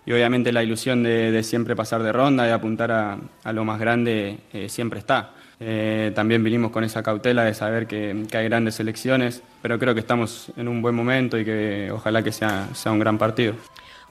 y obviamente la ilusión de, siempre pasar de ronda y apuntar a, lo más grande siempre está. También vinimos con esa cautela de saber que, que hay grandes selecciones, pero creo que estamos en un buen momento y que ojalá que sea, sea un gran partido.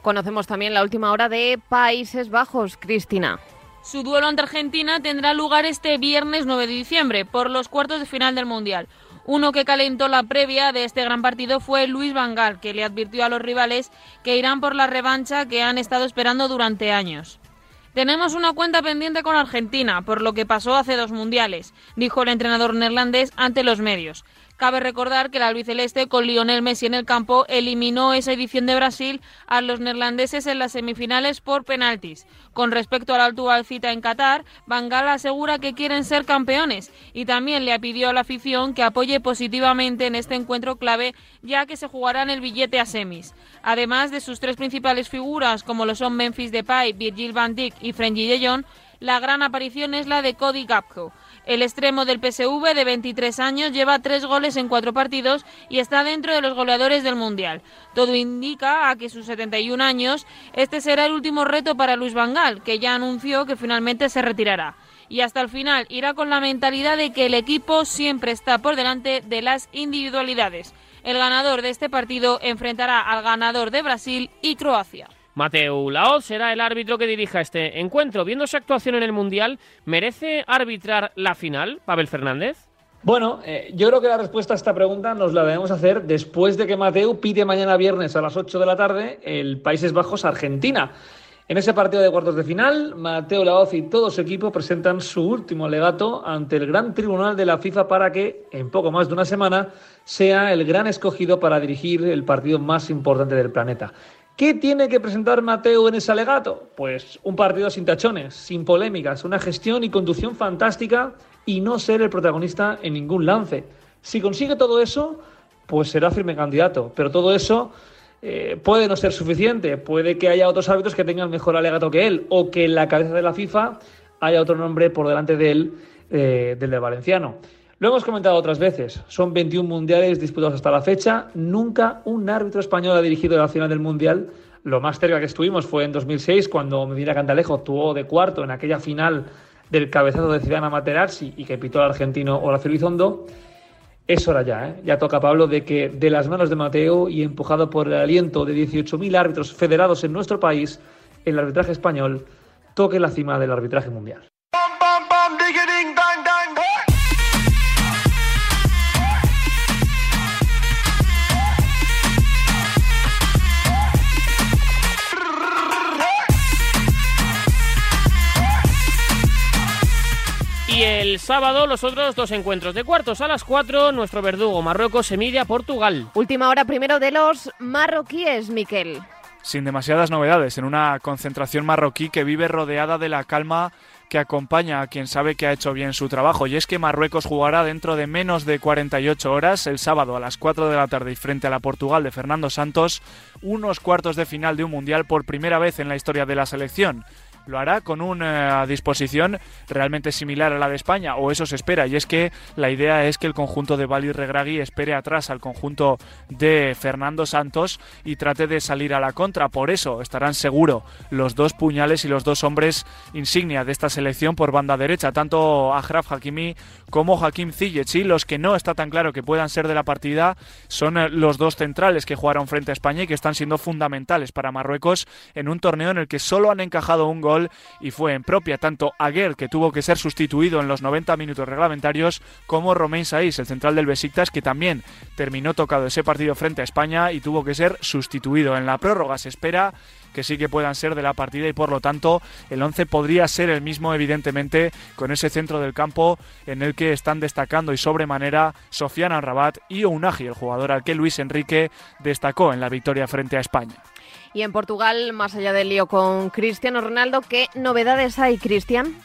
Conocemos también la última hora de Países Bajos, Cristina. Su duelo ante Argentina tendrá lugar este viernes 9 de diciembre por los cuartos de final del Mundial. Uno que calentó la previa de este gran partido fue Luis Vangal, que le advirtió a los rivales que irán por la revancha que han estado esperando durante años. Tenemos una cuenta pendiente con Argentina, por lo que pasó hace dos mundiales, dijo el entrenador neerlandés ante los medios. Cabe recordar que el albiceleste, con Lionel Messi en el campo, eliminó esa edición de Brasil a los neerlandeses en las semifinales por penaltis. Con respecto a la actual cita en Qatar, Van Gaal asegura que quieren ser campeones y también le pidió a la afición que apoye positivamente en este encuentro clave, ya que se jugará en el billete a semis. Además de sus tres principales figuras, como lo son Memphis Depay, Virgil van Dijk y Frenkie de Jong, la gran aparición es la de Cody Gapco. El extremo del PSV de 23 años lleva tres goles en cuatro partidos y está dentro de los goleadores del Mundial. Todo indica a que sus 71 años este será el último reto para Luis Vangal, que ya anunció que finalmente se retirará. Y hasta el final irá con la mentalidad de que el equipo siempre está por delante de las individualidades. El ganador de este partido enfrentará al ganador de Brasil y Croacia. Mateu Laoz será el árbitro que dirija este encuentro. Viendo su actuación en el Mundial, ¿merece arbitrar la final, Pavel Fernández? Bueno, eh, yo creo que la respuesta a esta pregunta nos la debemos hacer después de que Mateu pide mañana viernes a las 8 de la tarde el Países Bajos-Argentina. En ese partido de cuartos de final, Mateo Laoz y todo su equipo presentan su último alegato ante el Gran Tribunal de la FIFA para que, en poco más de una semana, sea el gran escogido para dirigir el partido más importante del planeta. ¿Qué tiene que presentar Mateo en ese alegato? Pues un partido sin tachones, sin polémicas, una gestión y conducción fantástica y no ser el protagonista en ningún lance. Si consigue todo eso, pues será firme candidato. Pero todo eso eh, puede no ser suficiente. Puede que haya otros árbitros que tengan mejor alegato que él o que en la cabeza de la FIFA haya otro nombre por delante de él, eh, del de Valenciano. Lo hemos comentado otras veces, son 21 mundiales disputados hasta la fecha, nunca un árbitro español ha dirigido la final del mundial. Lo más cerca que estuvimos fue en 2006, cuando Medina Cantalejo actuó de cuarto en aquella final del cabezazo de Zidane a Materazzi y que pitó al argentino Horacio Elizondo. Es hora ya, ¿eh? ya toca Pablo de que de las manos de Mateo y empujado por el aliento de 18.000 árbitros federados en nuestro país, el arbitraje español toque la cima del arbitraje mundial. Y el sábado los otros dos encuentros de cuartos a las 4, nuestro verdugo Marruecos, Emilia, Portugal. Última hora primero de los marroquíes, Miquel. Sin demasiadas novedades, en una concentración marroquí que vive rodeada de la calma que acompaña a quien sabe que ha hecho bien su trabajo. Y es que Marruecos jugará dentro de menos de 48 horas, el sábado a las 4 de la tarde y frente a la Portugal de Fernando Santos, unos cuartos de final de un mundial por primera vez en la historia de la selección. Lo hará con una disposición realmente similar a la de España, o eso se espera, y es que la idea es que el conjunto de Bali Regragui espere atrás al conjunto de Fernando Santos y trate de salir a la contra. Por eso estarán seguro los dos puñales y los dos hombres insignia de esta selección por banda derecha, tanto Ajraf Hakimi como Hakim Ziyech. Y los que no está tan claro que puedan ser de la partida son eh, los dos centrales que jugaron frente a España y que están siendo fundamentales para Marruecos en un torneo en el que solo han encajado un gol y fue en propia tanto Aguer, que tuvo que ser sustituido en los 90 minutos reglamentarios, como Romain Saiz, el central del Besiktas, que también terminó tocado ese partido frente a España y tuvo que ser sustituido. En la prórroga se espera que sí que puedan ser de la partida y por lo tanto el 11 podría ser el mismo evidentemente con ese centro del campo en el que están destacando y sobremanera Sofian Rabat y Unagi, el jugador al que Luis Enrique destacó en la victoria frente a España. Y en Portugal, más allá del lío con Cristiano Ronaldo, ¿qué novedades hay, Cristian?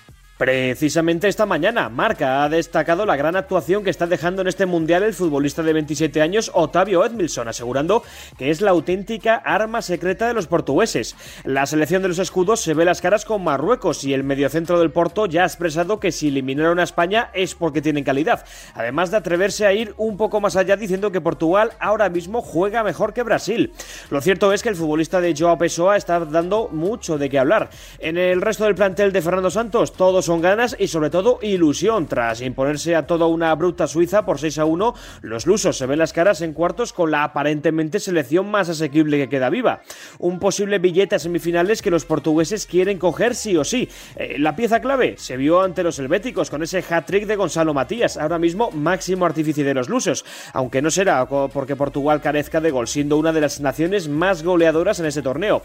Precisamente esta mañana, Marca ha destacado la gran actuación que está dejando en este mundial el futbolista de 27 años Otavio Edmilson, asegurando que es la auténtica arma secreta de los portugueses. La selección de los escudos se ve las caras con Marruecos y el mediocentro del Porto ya ha expresado que si eliminaron a España es porque tienen calidad, además de atreverse a ir un poco más allá diciendo que Portugal ahora mismo juega mejor que Brasil. Lo cierto es que el futbolista de Joao Pessoa está dando mucho de qué hablar. En el resto del plantel de Fernando Santos, todos son ganas y sobre todo ilusión. Tras imponerse a toda una bruta Suiza por 6 a 1, los lusos se ven las caras en cuartos con la aparentemente selección más asequible que queda viva. Un posible billete a semifinales que los portugueses quieren coger sí o sí. Eh, la pieza clave se vio ante los helvéticos con ese hat-trick de Gonzalo Matías, ahora mismo máximo artífice de los lusos, aunque no será porque Portugal carezca de gol, siendo una de las naciones más goleadoras en ese torneo.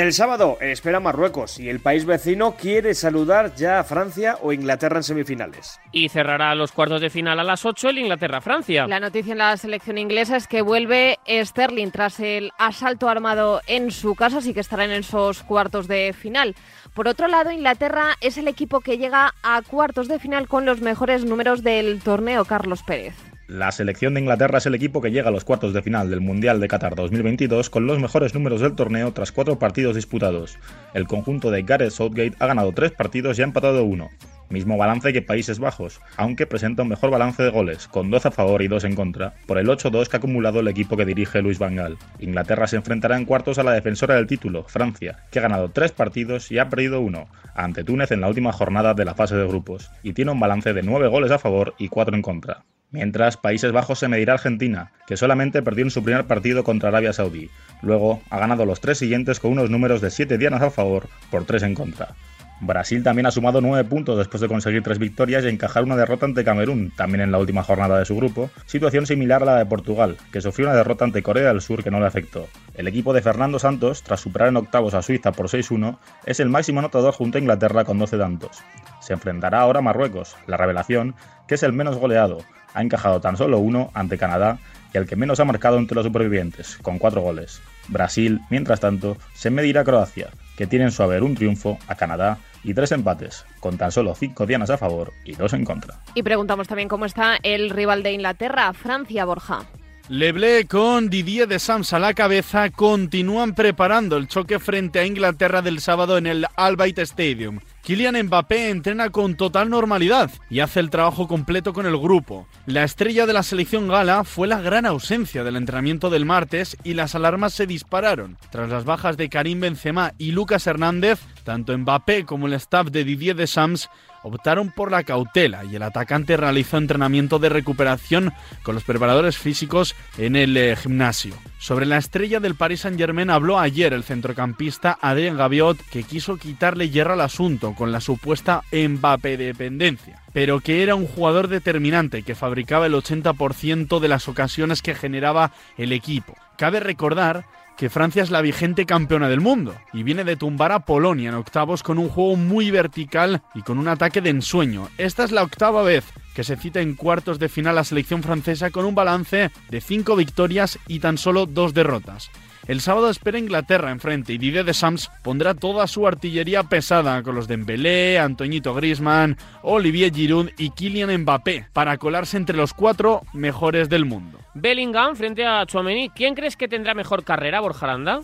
El sábado espera Marruecos y el país vecino quiere saludar ya a Francia o Inglaterra en semifinales. Y cerrará los cuartos de final a las 8 el Inglaterra-Francia. La noticia en la selección inglesa es que vuelve Sterling tras el asalto armado en su casa, así que estará en esos cuartos de final. Por otro lado, Inglaterra es el equipo que llega a cuartos de final con los mejores números del torneo, Carlos Pérez. La selección de Inglaterra es el equipo que llega a los cuartos de final del Mundial de Qatar 2022 con los mejores números del torneo tras cuatro partidos disputados. El conjunto de Gareth Southgate ha ganado tres partidos y ha empatado uno. Mismo balance que Países Bajos, aunque presenta un mejor balance de goles, con 12 a favor y 2 en contra, por el 8-2 que ha acumulado el equipo que dirige Luis Van Gaal. Inglaterra se enfrentará en cuartos a la defensora del título, Francia, que ha ganado tres partidos y ha perdido uno, ante Túnez en la última jornada de la fase de grupos, y tiene un balance de 9 goles a favor y 4 en contra. Mientras, Países Bajos se medirá a Argentina, que solamente perdió en su primer partido contra Arabia Saudí. Luego, ha ganado los tres siguientes con unos números de 7 dianas a favor por 3 en contra. Brasil también ha sumado 9 puntos después de conseguir 3 victorias y encajar una derrota ante Camerún, también en la última jornada de su grupo, situación similar a la de Portugal, que sufrió una derrota ante Corea del Sur que no le afectó. El equipo de Fernando Santos, tras superar en octavos a Suiza por 6-1, es el máximo anotador junto a Inglaterra con 12 tantos. Se enfrentará ahora a Marruecos, la revelación, que es el menos goleado, ha encajado tan solo uno ante Canadá y el que menos ha marcado entre los supervivientes, con cuatro goles. Brasil, mientras tanto, se medirá a Croacia, que tiene en su haber un triunfo, a Canadá y tres empates, con tan solo cinco dianas a favor y dos en contra. Y preguntamos también cómo está el rival de Inglaterra, Francia Borja. Leble con Didier Deschamps a la cabeza continúan preparando el choque frente a Inglaterra del sábado en el Albight Stadium. Kylian Mbappé entrena con total normalidad y hace el trabajo completo con el grupo. La estrella de la selección gala fue la gran ausencia del entrenamiento del martes y las alarmas se dispararon. Tras las bajas de Karim Benzema y Lucas Hernández, tanto Mbappé como el staff de Didier Deschamps optaron por la cautela y el atacante realizó entrenamiento de recuperación con los preparadores físicos en el eh, gimnasio. Sobre la estrella del Paris Saint-Germain habló ayer el centrocampista Adrien Gaviot que quiso quitarle hierro al asunto con la supuesta Mbappé dependencia, pero que era un jugador determinante que fabricaba el 80% de las ocasiones que generaba el equipo. Cabe recordar que Francia es la vigente campeona del mundo y viene de tumbar a Polonia en octavos con un juego muy vertical y con un ataque de ensueño. Esta es la octava vez que se cita en cuartos de final la selección francesa con un balance de cinco victorias y tan solo dos derrotas. El sábado espera Inglaterra enfrente y Didier Deschamps pondrá toda su artillería pesada con los de Dembélé, Antoñito Griezmann, Olivier Giroud y Kylian Mbappé para colarse entre los cuatro mejores del mundo. Bellingham frente a Chouameni. ¿Quién crees que tendrá mejor carrera, Borja Aranda?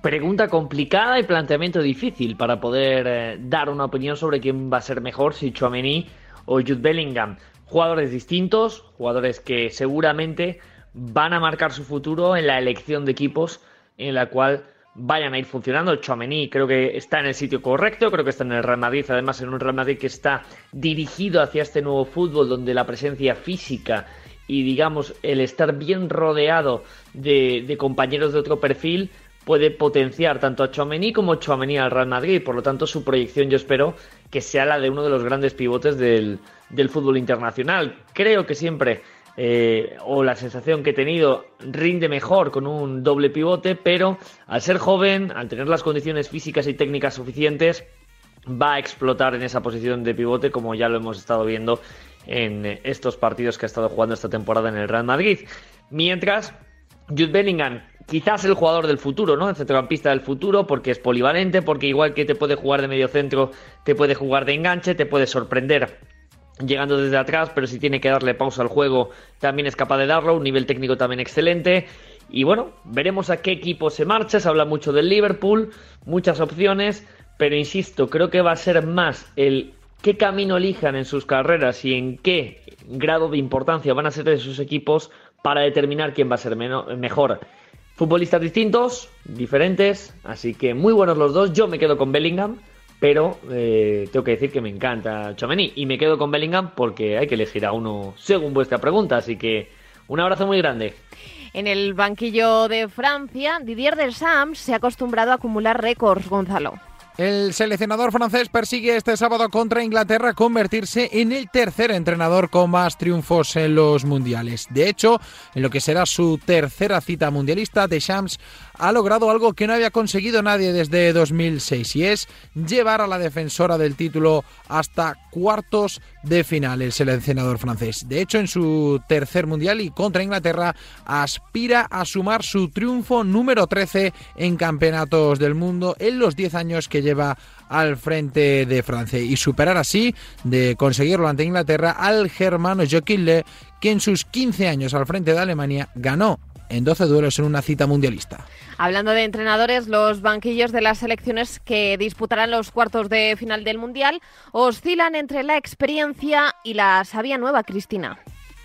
Pregunta complicada y planteamiento difícil para poder eh, dar una opinión sobre quién va a ser mejor, si Chouameni o Jude Bellingham. Jugadores distintos, jugadores que seguramente van a marcar su futuro en la elección de equipos en la cual vayan a ir funcionando. Chouameni creo que está en el sitio correcto, creo que está en el Real Madrid, además en un Real Madrid que está dirigido hacia este nuevo fútbol donde la presencia física y digamos el estar bien rodeado de, compañeros de otro perfil puede potenciar tanto a Chouameni como Chouameni al Real Madrid. Por lo tanto, su proyección yo espero que sea la de uno de los grandes pivotes del, del fútbol internacional. Creo que siempre, eh, o la sensación que he tenido, rinde mejor con un doble pivote, pero al ser joven, al tener las condiciones físicas y técnicas suficientes, va a explotar en esa posición de pivote, como ya lo hemos estado viendo en estos partidos que ha estado jugando esta temporada en el Real Madrid. Mientras, Jude Bellingham quizás el jugador del futuro, ¿no? El centrocampista del futuro, porque es polivalente, porque igual que te puede jugar de medio centro, te puede jugar de enganche, te puede sorprender llegando desde atrás, pero si tiene que darle pausa al juego, también es capaz de darlo, un nivel técnico también excelente. Y bueno, veremos a qué equipo se marcha, se habla mucho del Liverpool, muchas opciones, pero insisto, creo que va a ser más el qué camino elijan en sus carreras y en qué grado de importancia van a ser de sus equipos para determinar quién va a ser mejor. Futbolistas distintos, diferentes, así que muy buenos los dos. Yo me quedo con Bellingham, pero eh, tengo que decir que me encanta Chomeni y me quedo con Bellingham porque hay que elegir a uno según vuestra pregunta, así que un abrazo muy grande. En el banquillo de Francia, Didier Deschamps se ha acostumbrado a acumular récords, Gonzalo. El seleccionador francés persigue este sábado contra Inglaterra convertirse en el tercer entrenador con más triunfos en los mundiales. De hecho, en lo que será su tercera cita mundialista, Deschamps ha logrado algo que no había conseguido nadie desde 2006 y es llevar a la defensora del título hasta cuartos de final el seleccionador francés. De hecho, en su tercer mundial y contra Inglaterra aspira a sumar su triunfo número 13 en campeonatos del mundo en los 10 años que lleva al frente de Francia y superar así de conseguirlo ante Inglaterra al germano Joachim Le que en sus 15 años al frente de Alemania ganó en 12 duelos en una cita mundialista. Hablando de entrenadores, los banquillos de las selecciones que disputarán los cuartos de final del Mundial oscilan entre la experiencia y la sabia nueva, Cristina.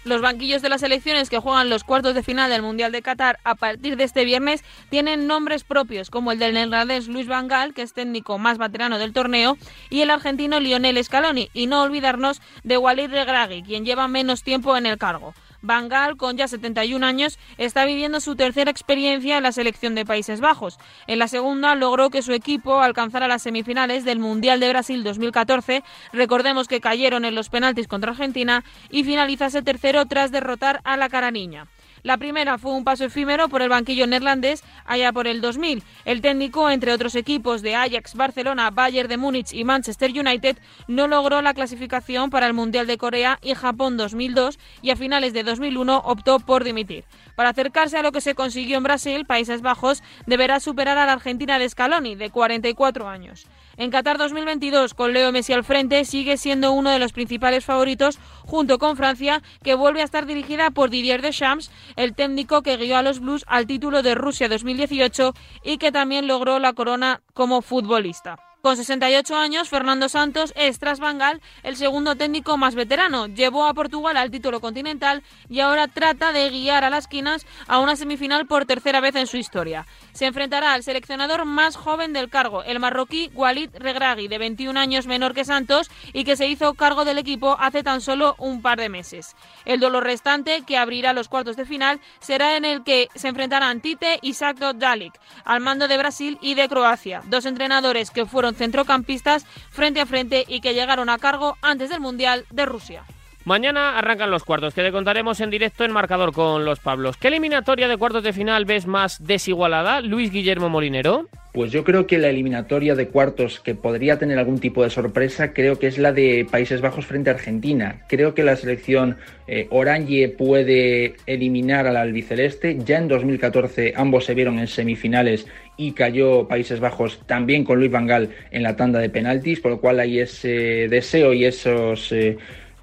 Los banquillos de las selecciones que juegan los cuartos de final del Mundial de Qatar a partir de este viernes tienen nombres propios, como el del neerlandés Luis Van Gaal, que es técnico más veterano del torneo, y el argentino Lionel Scaloni, y no olvidarnos de Walid Regragui, quien lleva menos tiempo en el cargo. Bangal, con ya 71 años, está viviendo su tercera experiencia en la selección de Países Bajos. En la segunda logró que su equipo alcanzara las semifinales del Mundial de Brasil 2014. Recordemos que cayeron en los penaltis contra Argentina y finalizase tercero tras derrotar a la cara niña. La primera fue un paso efímero por el banquillo neerlandés allá por el 2000. El técnico, entre otros equipos de Ajax, Barcelona, Bayern de Múnich y Manchester United, no logró la clasificación para el Mundial de Corea y Japón 2002 y a finales de 2001 optó por dimitir. Para acercarse a lo que se consiguió en Brasil, Países Bajos deberá superar a la Argentina de Scaloni, de 44 años. En Qatar 2022, con Leo Messi al frente, sigue siendo uno de los principales favoritos junto con Francia, que vuelve a estar dirigida por Didier Deschamps, el técnico que guió a los Blues al título de Rusia 2018 y que también logró la corona como futbolista. Con 68 años, Fernando Santos es, tras Bangal, el segundo técnico más veterano. Llevó a Portugal al título continental y ahora trata de guiar a las quinas a una semifinal por tercera vez en su historia. Se enfrentará al seleccionador más joven del cargo, el marroquí Walid Regragui, de 21 años menor que Santos y que se hizo cargo del equipo hace tan solo un par de meses. El dolor restante, que abrirá los cuartos de final, será en el que se enfrentarán Tite y Sakdo Dalik, al mando de Brasil y de Croacia, dos entrenadores que fueron centrocampistas frente a frente y que llegaron a cargo antes del Mundial de Rusia. Mañana arrancan los cuartos, que te contaremos en directo en marcador con los Pablos. ¿Qué eliminatoria de cuartos de final ves más desigualada, Luis Guillermo Molinero? Pues yo creo que la eliminatoria de cuartos que podría tener algún tipo de sorpresa, creo que es la de Países Bajos frente a Argentina. Creo que la selección eh, Orange puede eliminar al albiceleste. Ya en 2014 ambos se vieron en semifinales y cayó Países Bajos también con Luis Vangal en la tanda de penaltis, por lo cual hay ese deseo y esos... Eh,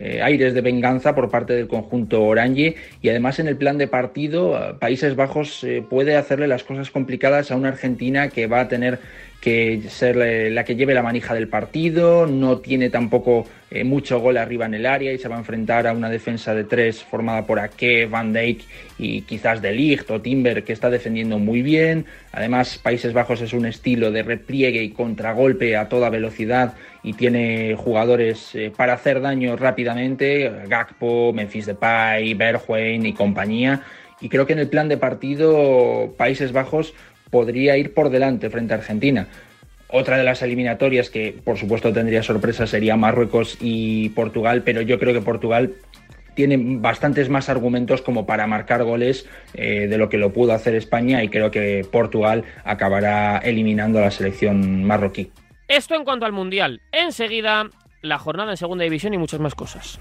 eh, aires de venganza por parte del conjunto Orange y además en el plan de partido eh, Países Bajos eh, puede hacerle las cosas complicadas a una Argentina que va a tener que ser la que lleve la manija del partido, no tiene tampoco eh, mucho gol arriba en el área y se va a enfrentar a una defensa de tres formada por Ake, Van Dijk y quizás De Ligt o Timber que está defendiendo muy bien. Además, Países Bajos es un estilo de repliegue y contragolpe a toda velocidad y tiene jugadores eh, para hacer daño rápidamente, Gakpo, Memphis Depay, Bergwijn y compañía. Y creo que en el plan de partido Países Bajos podría ir por delante frente a Argentina. Otra de las eliminatorias que por supuesto tendría sorpresa sería Marruecos y Portugal, pero yo creo que Portugal tiene bastantes más argumentos como para marcar goles eh, de lo que lo pudo hacer España y creo que Portugal acabará eliminando a la selección marroquí. Esto en cuanto al Mundial. Enseguida, la jornada en Segunda División y muchas más cosas.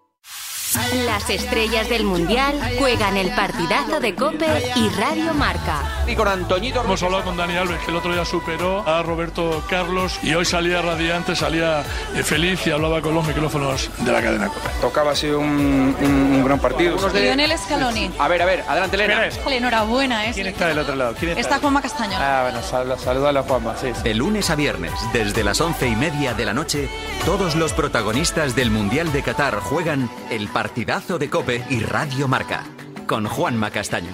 Las estrellas del Mundial juegan el partidazo de Cope y Radio Marca. Y con Antoñito. Hemos hablado con Dani Alves, que el otro día superó a Roberto Carlos y hoy salía radiante, salía eh, feliz y hablaba con los micrófonos de la cadena. Tocaba así un, un, un gran partido. Lionel Scaloni. A ver, a ver, adelante, Elena. Enhorabuena, ¿eh? ¿Quién está del otro lado? ¿Quién está? Juanma Castaño. Ah, bueno, sal, saluda a la Juanma, sí, sí. De lunes a viernes, desde las once y media de la noche, todos los protagonistas del Mundial de Qatar juegan el partidazo de Cope y Radio Marca, con Juanma Castaño.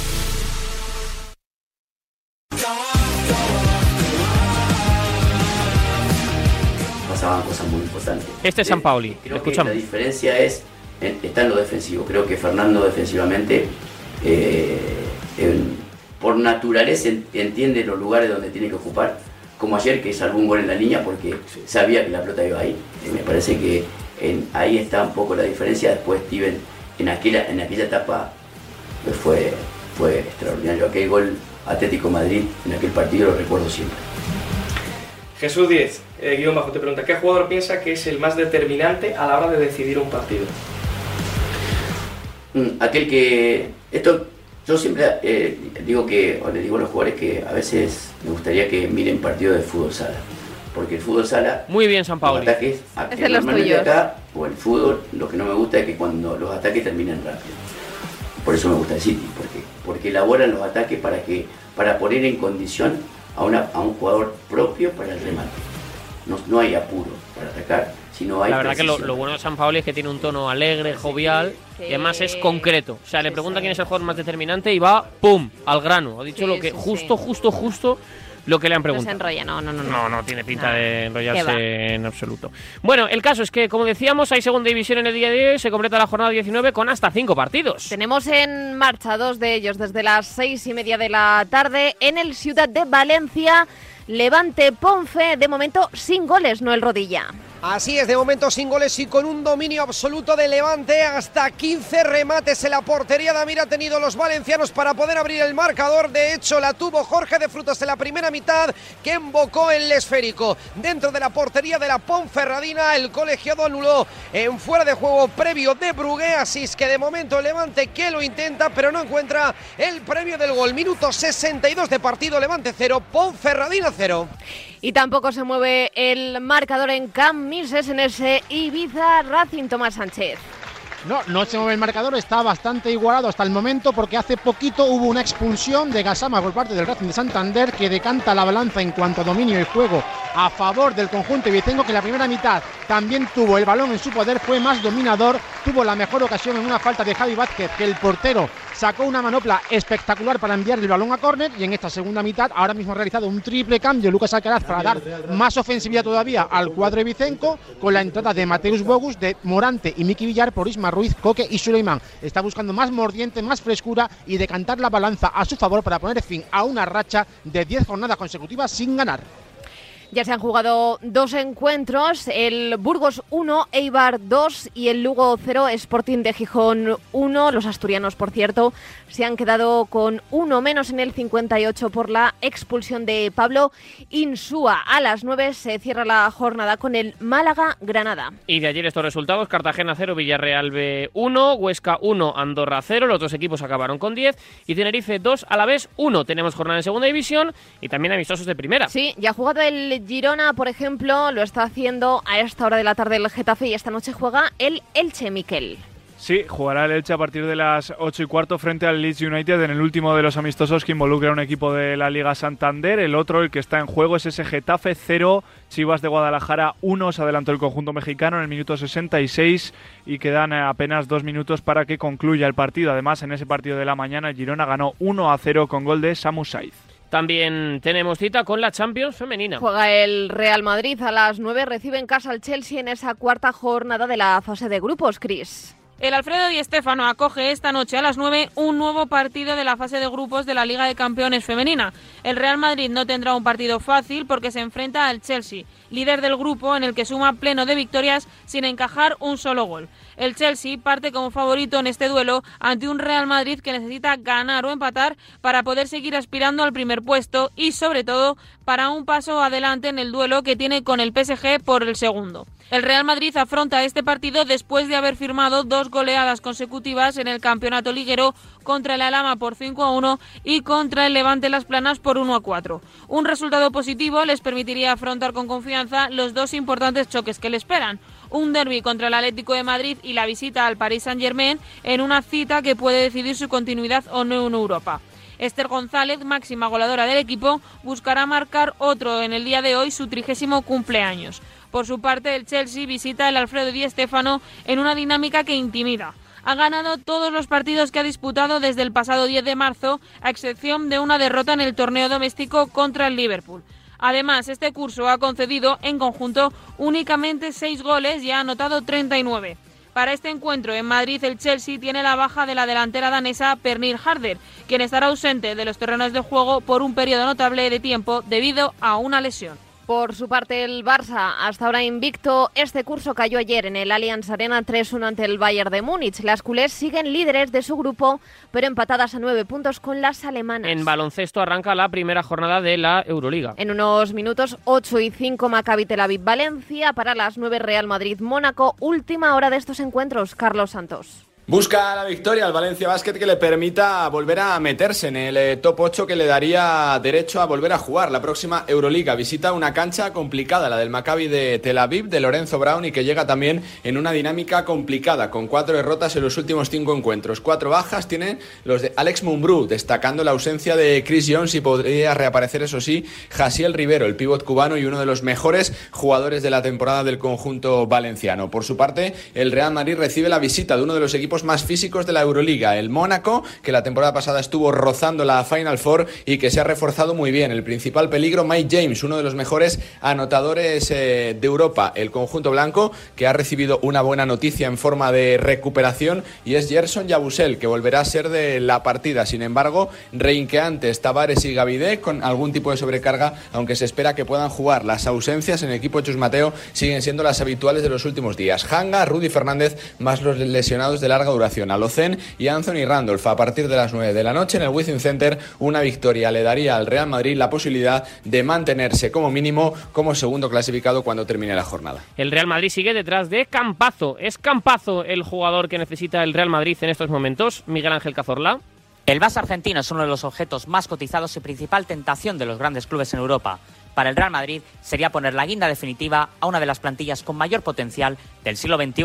Pasaban cosas muy importantes. Este es San Paoli. Creo Escuchamos. que la diferencia es en- está en lo defensivo. Creo que Fernando defensivamente, eh, en- por naturaleza, en- entiende los lugares donde tiene que ocupar. Como ayer que salvó un gol en la línea porque sabía que la pelota iba ahí. Eh, me parece que en- ahí está un poco la diferencia. Después Steven en aquella, en aquella etapa pues, fue, fue extraordinario. Aquel gol Atlético Madrid en aquel partido lo recuerdo siempre. Jesús 10, eh, guion bajo, te pregunta, ¿qué jugador piensa que es el más determinante a la hora de decidir un partido? Mm, aquel que esto yo siempre eh, digo que o le digo a los jugadores que a veces me gustaría que miren partidos de fútbol sala porque el fútbol sala Muy bien, San Paoli. los ataques a- Es de los normalmente tuyos. acá o el fútbol lo que no me gusta es que cuando los ataques terminen rápido por eso me gusta el City porque porque elaboran los ataques para que para poner en condición a, una, a un jugador propio para el remate no, no hay apuro para atacar sino hay La verdad que lo, lo bueno de San Paoli es que tiene un tono alegre, jovial y además es concreto. O sea, le pregunta quién es el jugador más determinante y va, ¡pum!, al grano. Ha dicho Sí, lo que sí, justo, justo, justo lo que le han No se preguntado. enrolla, no, no, no. No, no tiene pinta No. de enrollarse en absoluto. Bueno, el caso es que, como decíamos, hay segunda división en el día de hoy. Se completa la jornada 19 con hasta cinco partidos. Tenemos en marcha dos de ellos desde las seis y media de la tarde en el Ciudad de Valencia. Levante Ponce, de momento sin goles, no el rodilla. Así es, de momento sin goles y con un dominio absoluto de Levante. Hasta 15 remates en la portería. Damir ha tenido los valencianos para poder abrir el marcador. De hecho, la tuvo Jorge de Frutos en la primera mitad, que embocó el esférico. Dentro de la portería de la Ponferradina, el colegiado anuló en fuera de juego previo de Brugué. Así es que de momento Levante que lo intenta, pero no encuentra el premio del gol. Minuto 62 de partido, Levante 0, Ponferradina 0. Y tampoco se mueve el marcador en Camp Mises en ese Ibiza Racing Tomás Sánchez. No, no se mueve el marcador, está bastante igualado hasta el momento porque hace poquito hubo una expulsión de Gasama por parte del Racing de Santander que decanta la balanza en cuanto a dominio y juego a favor del conjunto ibicenco que la primera mitad también tuvo el balón en su poder, fue más dominador, tuvo la mejor ocasión en una falta de Javi Vázquez que el portero sacó una manopla espectacular para enviar el balón a córner y en esta segunda mitad ahora mismo ha realizado un triple cambio Lucas Alcaraz para dar más ofensividad todavía al cuadro de Vicenco con la entrada de Mateus Bogus, de Morante y Miki Villar por Isma Ruiz, Coque y Suleiman. Está buscando más mordiente, más frescura y decantar la balanza a su favor para poner fin a una racha de 10 jornadas consecutivas sin ganar. Ya se han jugado dos encuentros, el Burgos 1, Eibar 2 y el Lugo 0, Sporting de Gijón 1. Los asturianos, por cierto, se han quedado con uno menos en el 58 por la expulsión de Pablo Insúa. A las 9 se cierra la jornada con el Málaga-Granada. Y de ayer estos resultados, Cartagena 0, Villarreal B 1, Huesca 1, Andorra 0, los dos equipos acabaron con 10 y Tenerife 2, a la vez 1. Tenemos jornada en segunda división y también amistosos de primera. Sí, ya ha jugado el Girona, por ejemplo, lo está haciendo a esta hora de la tarde el Getafe y esta noche juega el Elche Miquel. Sí, jugará el Elche a partir de las 8 y cuarto frente al Leeds United en el último de los amistosos que involucra un equipo de la Liga Santander. El otro, el que está en juego, es ese Getafe 0, Chivas de Guadalajara 1. Se adelantó el conjunto mexicano en el minuto 66 y quedan apenas dos minutos para que concluya el partido. Además, en ese partido de la mañana, Girona ganó 1 a 0 con gol de Samu Saiz. También tenemos cita con la Champions femenina. Juega el Real Madrid a las 9, recibe en casa al Chelsea en esa cuarta jornada de la fase de grupos, Chris. El Alfredo Di Stéfano acoge esta noche a las 9 un nuevo partido de la fase de grupos de la Liga de Campeones femenina. El Real Madrid no tendrá un partido fácil porque se enfrenta al Chelsea, líder del grupo en el que suma pleno de victorias sin encajar un solo gol. El Chelsea parte como favorito en este duelo ante un Real Madrid que necesita ganar o empatar para poder seguir aspirando al primer puesto y sobre todo para un paso adelante en el duelo que tiene con el PSG por el segundo. El Real Madrid afronta este partido después de haber firmado dos goleadas consecutivas en el campeonato liguero contra el Alama por 5 a 1 y contra el Levante Las Planas por 1 a 4. Un resultado positivo les permitiría afrontar con confianza los dos importantes choques que le esperan. Un derby contra el Atlético de Madrid y la visita al Paris Saint-Germain en una cita que puede decidir su continuidad o no en Europa. Esther González, máxima goleadora del equipo, buscará marcar otro en el día de hoy su trigésimo cumpleaños. Por su parte, el Chelsea visita el Alfredo Di Stéfano en una dinámica que intimida. Ha ganado todos los partidos que ha disputado desde el pasado 10 de marzo, a excepción de una derrota en el torneo doméstico contra el Liverpool. Además, este curso ha concedido en conjunto únicamente 6 goles y ha anotado 39. Para este encuentro en Madrid, el Chelsea tiene la baja de la delantera danesa Pernil Harder, quien estará ausente de los terrenos de juego por un periodo notable de tiempo debido a una lesión. Por su parte, el Barça, hasta ahora invicto, este curso cayó ayer en el Allianz Arena 3-1 ante el Bayern de Múnich. Las culés siguen líderes de su grupo, pero empatadas a nueve puntos con las alemanas. En baloncesto arranca la primera jornada de la Euroliga. En unos minutos, 8 y 5 Maccabi Tel Aviv Valencia, para las 9 Real Madrid Mónaco. Última hora de estos encuentros, Carlos Santos. Busca la victoria al Valencia Basket que le permita volver a meterse en el eh, top 8 que le daría derecho a volver a jugar la próxima Euroliga. Visita una cancha complicada, la del Maccabi de Tel Aviv, de Lorenzo Brown y que llega también en una dinámica complicada, con cuatro derrotas en los últimos cinco encuentros. Cuatro bajas tienen los de Alex Mumbrú, destacando la ausencia de Chris Jones y podría reaparecer, eso sí, Jasiel Rivero, el pívot cubano y uno de los mejores jugadores de la temporada del conjunto valenciano. Por su parte, el Real Madrid recibe la visita de uno de los equipos más físicos de la Euroliga, el Mónaco, que la temporada pasada estuvo rozando la Final Four y que se ha reforzado muy bien. El principal peligro, Mike James, uno de los mejores anotadores eh, de Europa. El conjunto blanco, que ha recibido una buena noticia en forma de recuperación, y es Gerson Yabusel, que volverá a ser de la partida. Sin embargo, reinqueantes Tavares y Gavidé con algún tipo de sobrecarga, aunque se espera que puedan jugar. Las ausencias en el equipo Chus Mateo siguen siendo las habituales de los últimos días. Hanga, Rudy Fernández, más los lesionados de larga duración. Alocen y Anthony Randolph. A partir de las 9 de la noche en el Wizzing Center, una victoria le daría al Real Madrid la posibilidad de mantenerse como mínimo como segundo clasificado cuando termine la jornada. El Real Madrid sigue detrás de Campazo. ¿Es Campazo el jugador que necesita el Real Madrid en estos momentos? Miguel Ángel Cazorla. El Barça argentino es uno de los objetos más cotizados y principal tentación de los grandes clubes en Europa. Para el Real Madrid sería poner la guinda definitiva a una de las plantillas con mayor potencial del siglo XXI.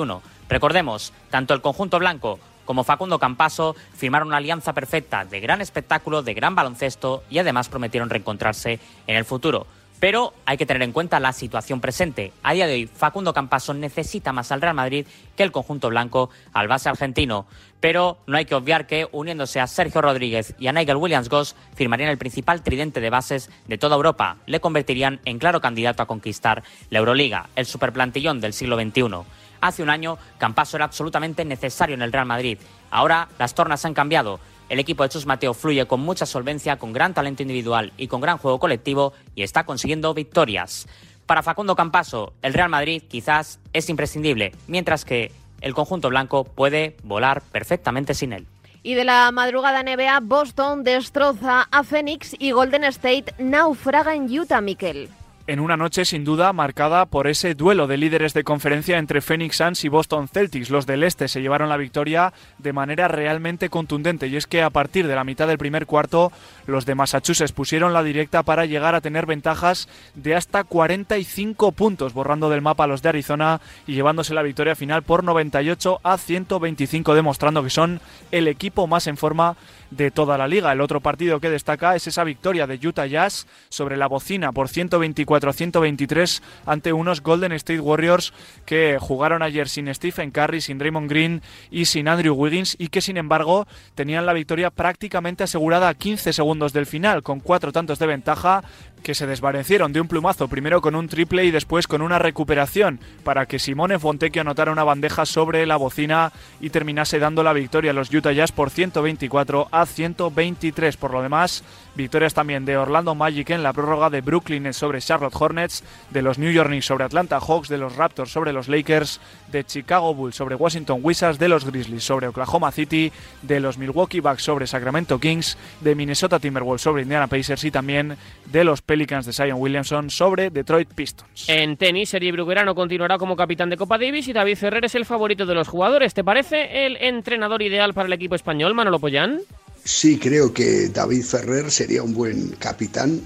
Recordemos, tanto el conjunto blanco como Facundo Campaso firmaron una alianza perfecta de gran espectáculo, de gran baloncesto y además prometieron reencontrarse en el futuro. Pero hay que tener en cuenta la situación presente. A día de hoy, Facundo Campaso necesita más al Real Madrid que el conjunto blanco al base argentino. Pero no hay que obviar que, uniéndose a Sergio Rodríguez y a Nigel Williams-Goss, firmarían el principal tridente de bases de toda Europa. Le convertirían en claro candidato a conquistar la Euroliga, el superplantillón del siglo XXI. Hace un año, Campaso era absolutamente necesario en el Real Madrid. Ahora las tornas han cambiado. El equipo de Chus Mateo fluye con mucha solvencia, con gran talento individual y con gran juego colectivo y está consiguiendo victorias. Para Facundo Campaso, el Real Madrid quizás es imprescindible, mientras que el conjunto blanco puede volar perfectamente sin él. Y de la madrugada NBA, Boston destroza a Phoenix y Golden State naufraga en Utah, Miquel en una noche sin duda marcada por ese duelo de líderes de conferencia entre Phoenix Suns y Boston Celtics. Los del este se llevaron la victoria de manera realmente contundente y es que a partir de la mitad del primer cuarto los de Massachusetts pusieron la directa para llegar a tener ventajas de hasta 45 puntos, borrando del mapa a los de Arizona y llevándose la victoria final por 98 a 125, demostrando que son el equipo más en forma de toda la liga. El otro partido que destaca es esa victoria de Utah Jazz sobre la bocina por 124-123 ante unos Golden State Warriors que jugaron ayer sin Stephen Curry, sin Draymond Green y sin Andrew Wiggins y que sin embargo tenían la victoria prácticamente asegurada a 15 segundos del final con cuatro tantos de ventaja que se desvanecieron de un plumazo, primero con un triple y después con una recuperación, para que Simone Fontecchio anotara una bandeja sobre la bocina y terminase dando la victoria a los Utah Jazz por 124 a 123. Por lo demás, victorias también de Orlando Magic en la prórroga, de Brooklyn sobre Charlotte Hornets, de los New York Knicks sobre Atlanta Hawks, de los Raptors sobre los Lakers, de Chicago Bulls sobre Washington Wizards, de los Grizzlies sobre Oklahoma City, de los Milwaukee Bucks sobre Sacramento Kings, de Minnesota Timberwolves sobre Indiana Pacers y también de los Pelicans de Zion Williamson sobre Detroit Pistons. En tenis, Sergi Bruguerano continuará como capitán de Copa Davis y David Ferrer es el favorito de los jugadores. ¿Te parece el entrenador ideal para el equipo español, Manolo Pollán? Sí, creo que David Ferrer sería un buen capitán.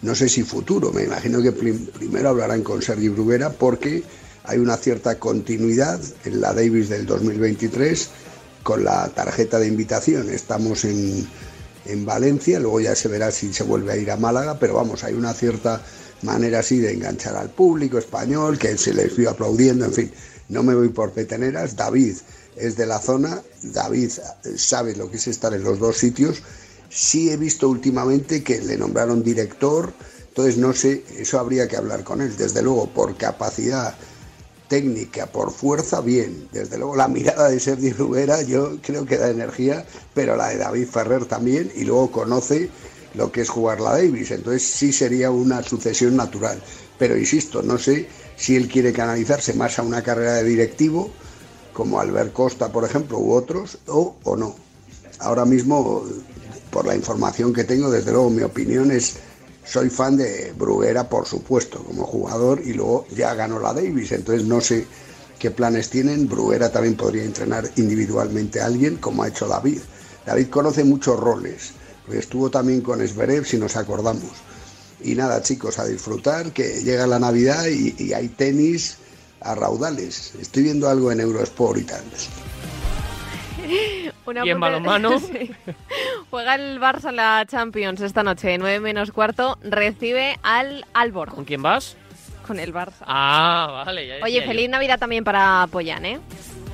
No sé si futuro, me imagino que primero hablarán con Sergi Bruguera porque hay una cierta continuidad en la Davis del 2023 con la tarjeta de invitación. Estamos en en Valencia, luego ya se verá si se vuelve a ir a Málaga, pero vamos, hay una cierta manera así de enganchar al público español, que se les vio aplaudiendo, en fin, no me voy por peteneras, David es de la zona, David sabe lo que es estar en los dos sitios, sí he visto últimamente que le nombraron director, entonces no sé, eso habría que hablar con él, desde luego por capacidad técnica, por fuerza, bien. Desde luego la mirada de Sergi Rubera yo creo que da energía, pero la de David Ferrer también, y luego conoce lo que es jugar la Davis. Entonces sí sería una sucesión natural. Pero insisto, no sé si él quiere canalizarse más a una carrera de directivo, como Albert Costa, por ejemplo, u otros, o, o no. Ahora mismo, por la información que tengo, desde luego mi opinión es soy fan de Bruguera, por supuesto, como jugador, y luego ya ganó la Davis, entonces no sé qué planes tienen. Bruguera también podría entrenar individualmente a alguien, como ha hecho David. David conoce muchos roles, estuvo también con Esberev, si nos acordamos. Y nada, chicos, a disfrutar, que llega la Navidad y, y hay tenis a raudales. Estoy viendo algo en Eurosport y tal. y en balonmano. Juega el Barça la Champions esta noche, 9 menos cuarto, recibe al Albor. ¿Con quién vas? Con el Barça. Ah, vale. Oye, feliz Navidad también para Poyan, ¿eh?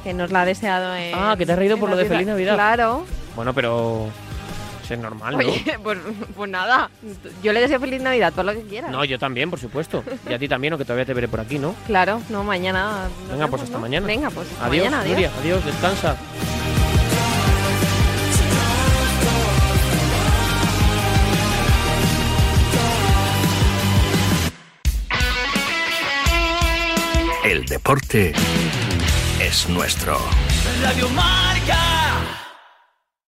Que nos la ha deseado en, Ah, que te has reído por lo de feliz Navidad. Claro. Bueno, pero... Es normal, ¿no? Oye, pues, pues, nada, yo le deseo feliz Navidad, todo lo que quieras. No, yo también, por supuesto. Y a ti también, o que todavía te veré por aquí, ¿no? Claro, no, mañana. Venga, pues hasta mañana. Venga, pues adiós, mañana, adiós. Nuria, adiós, descansa. El deporte es nuestro. Radio Marca.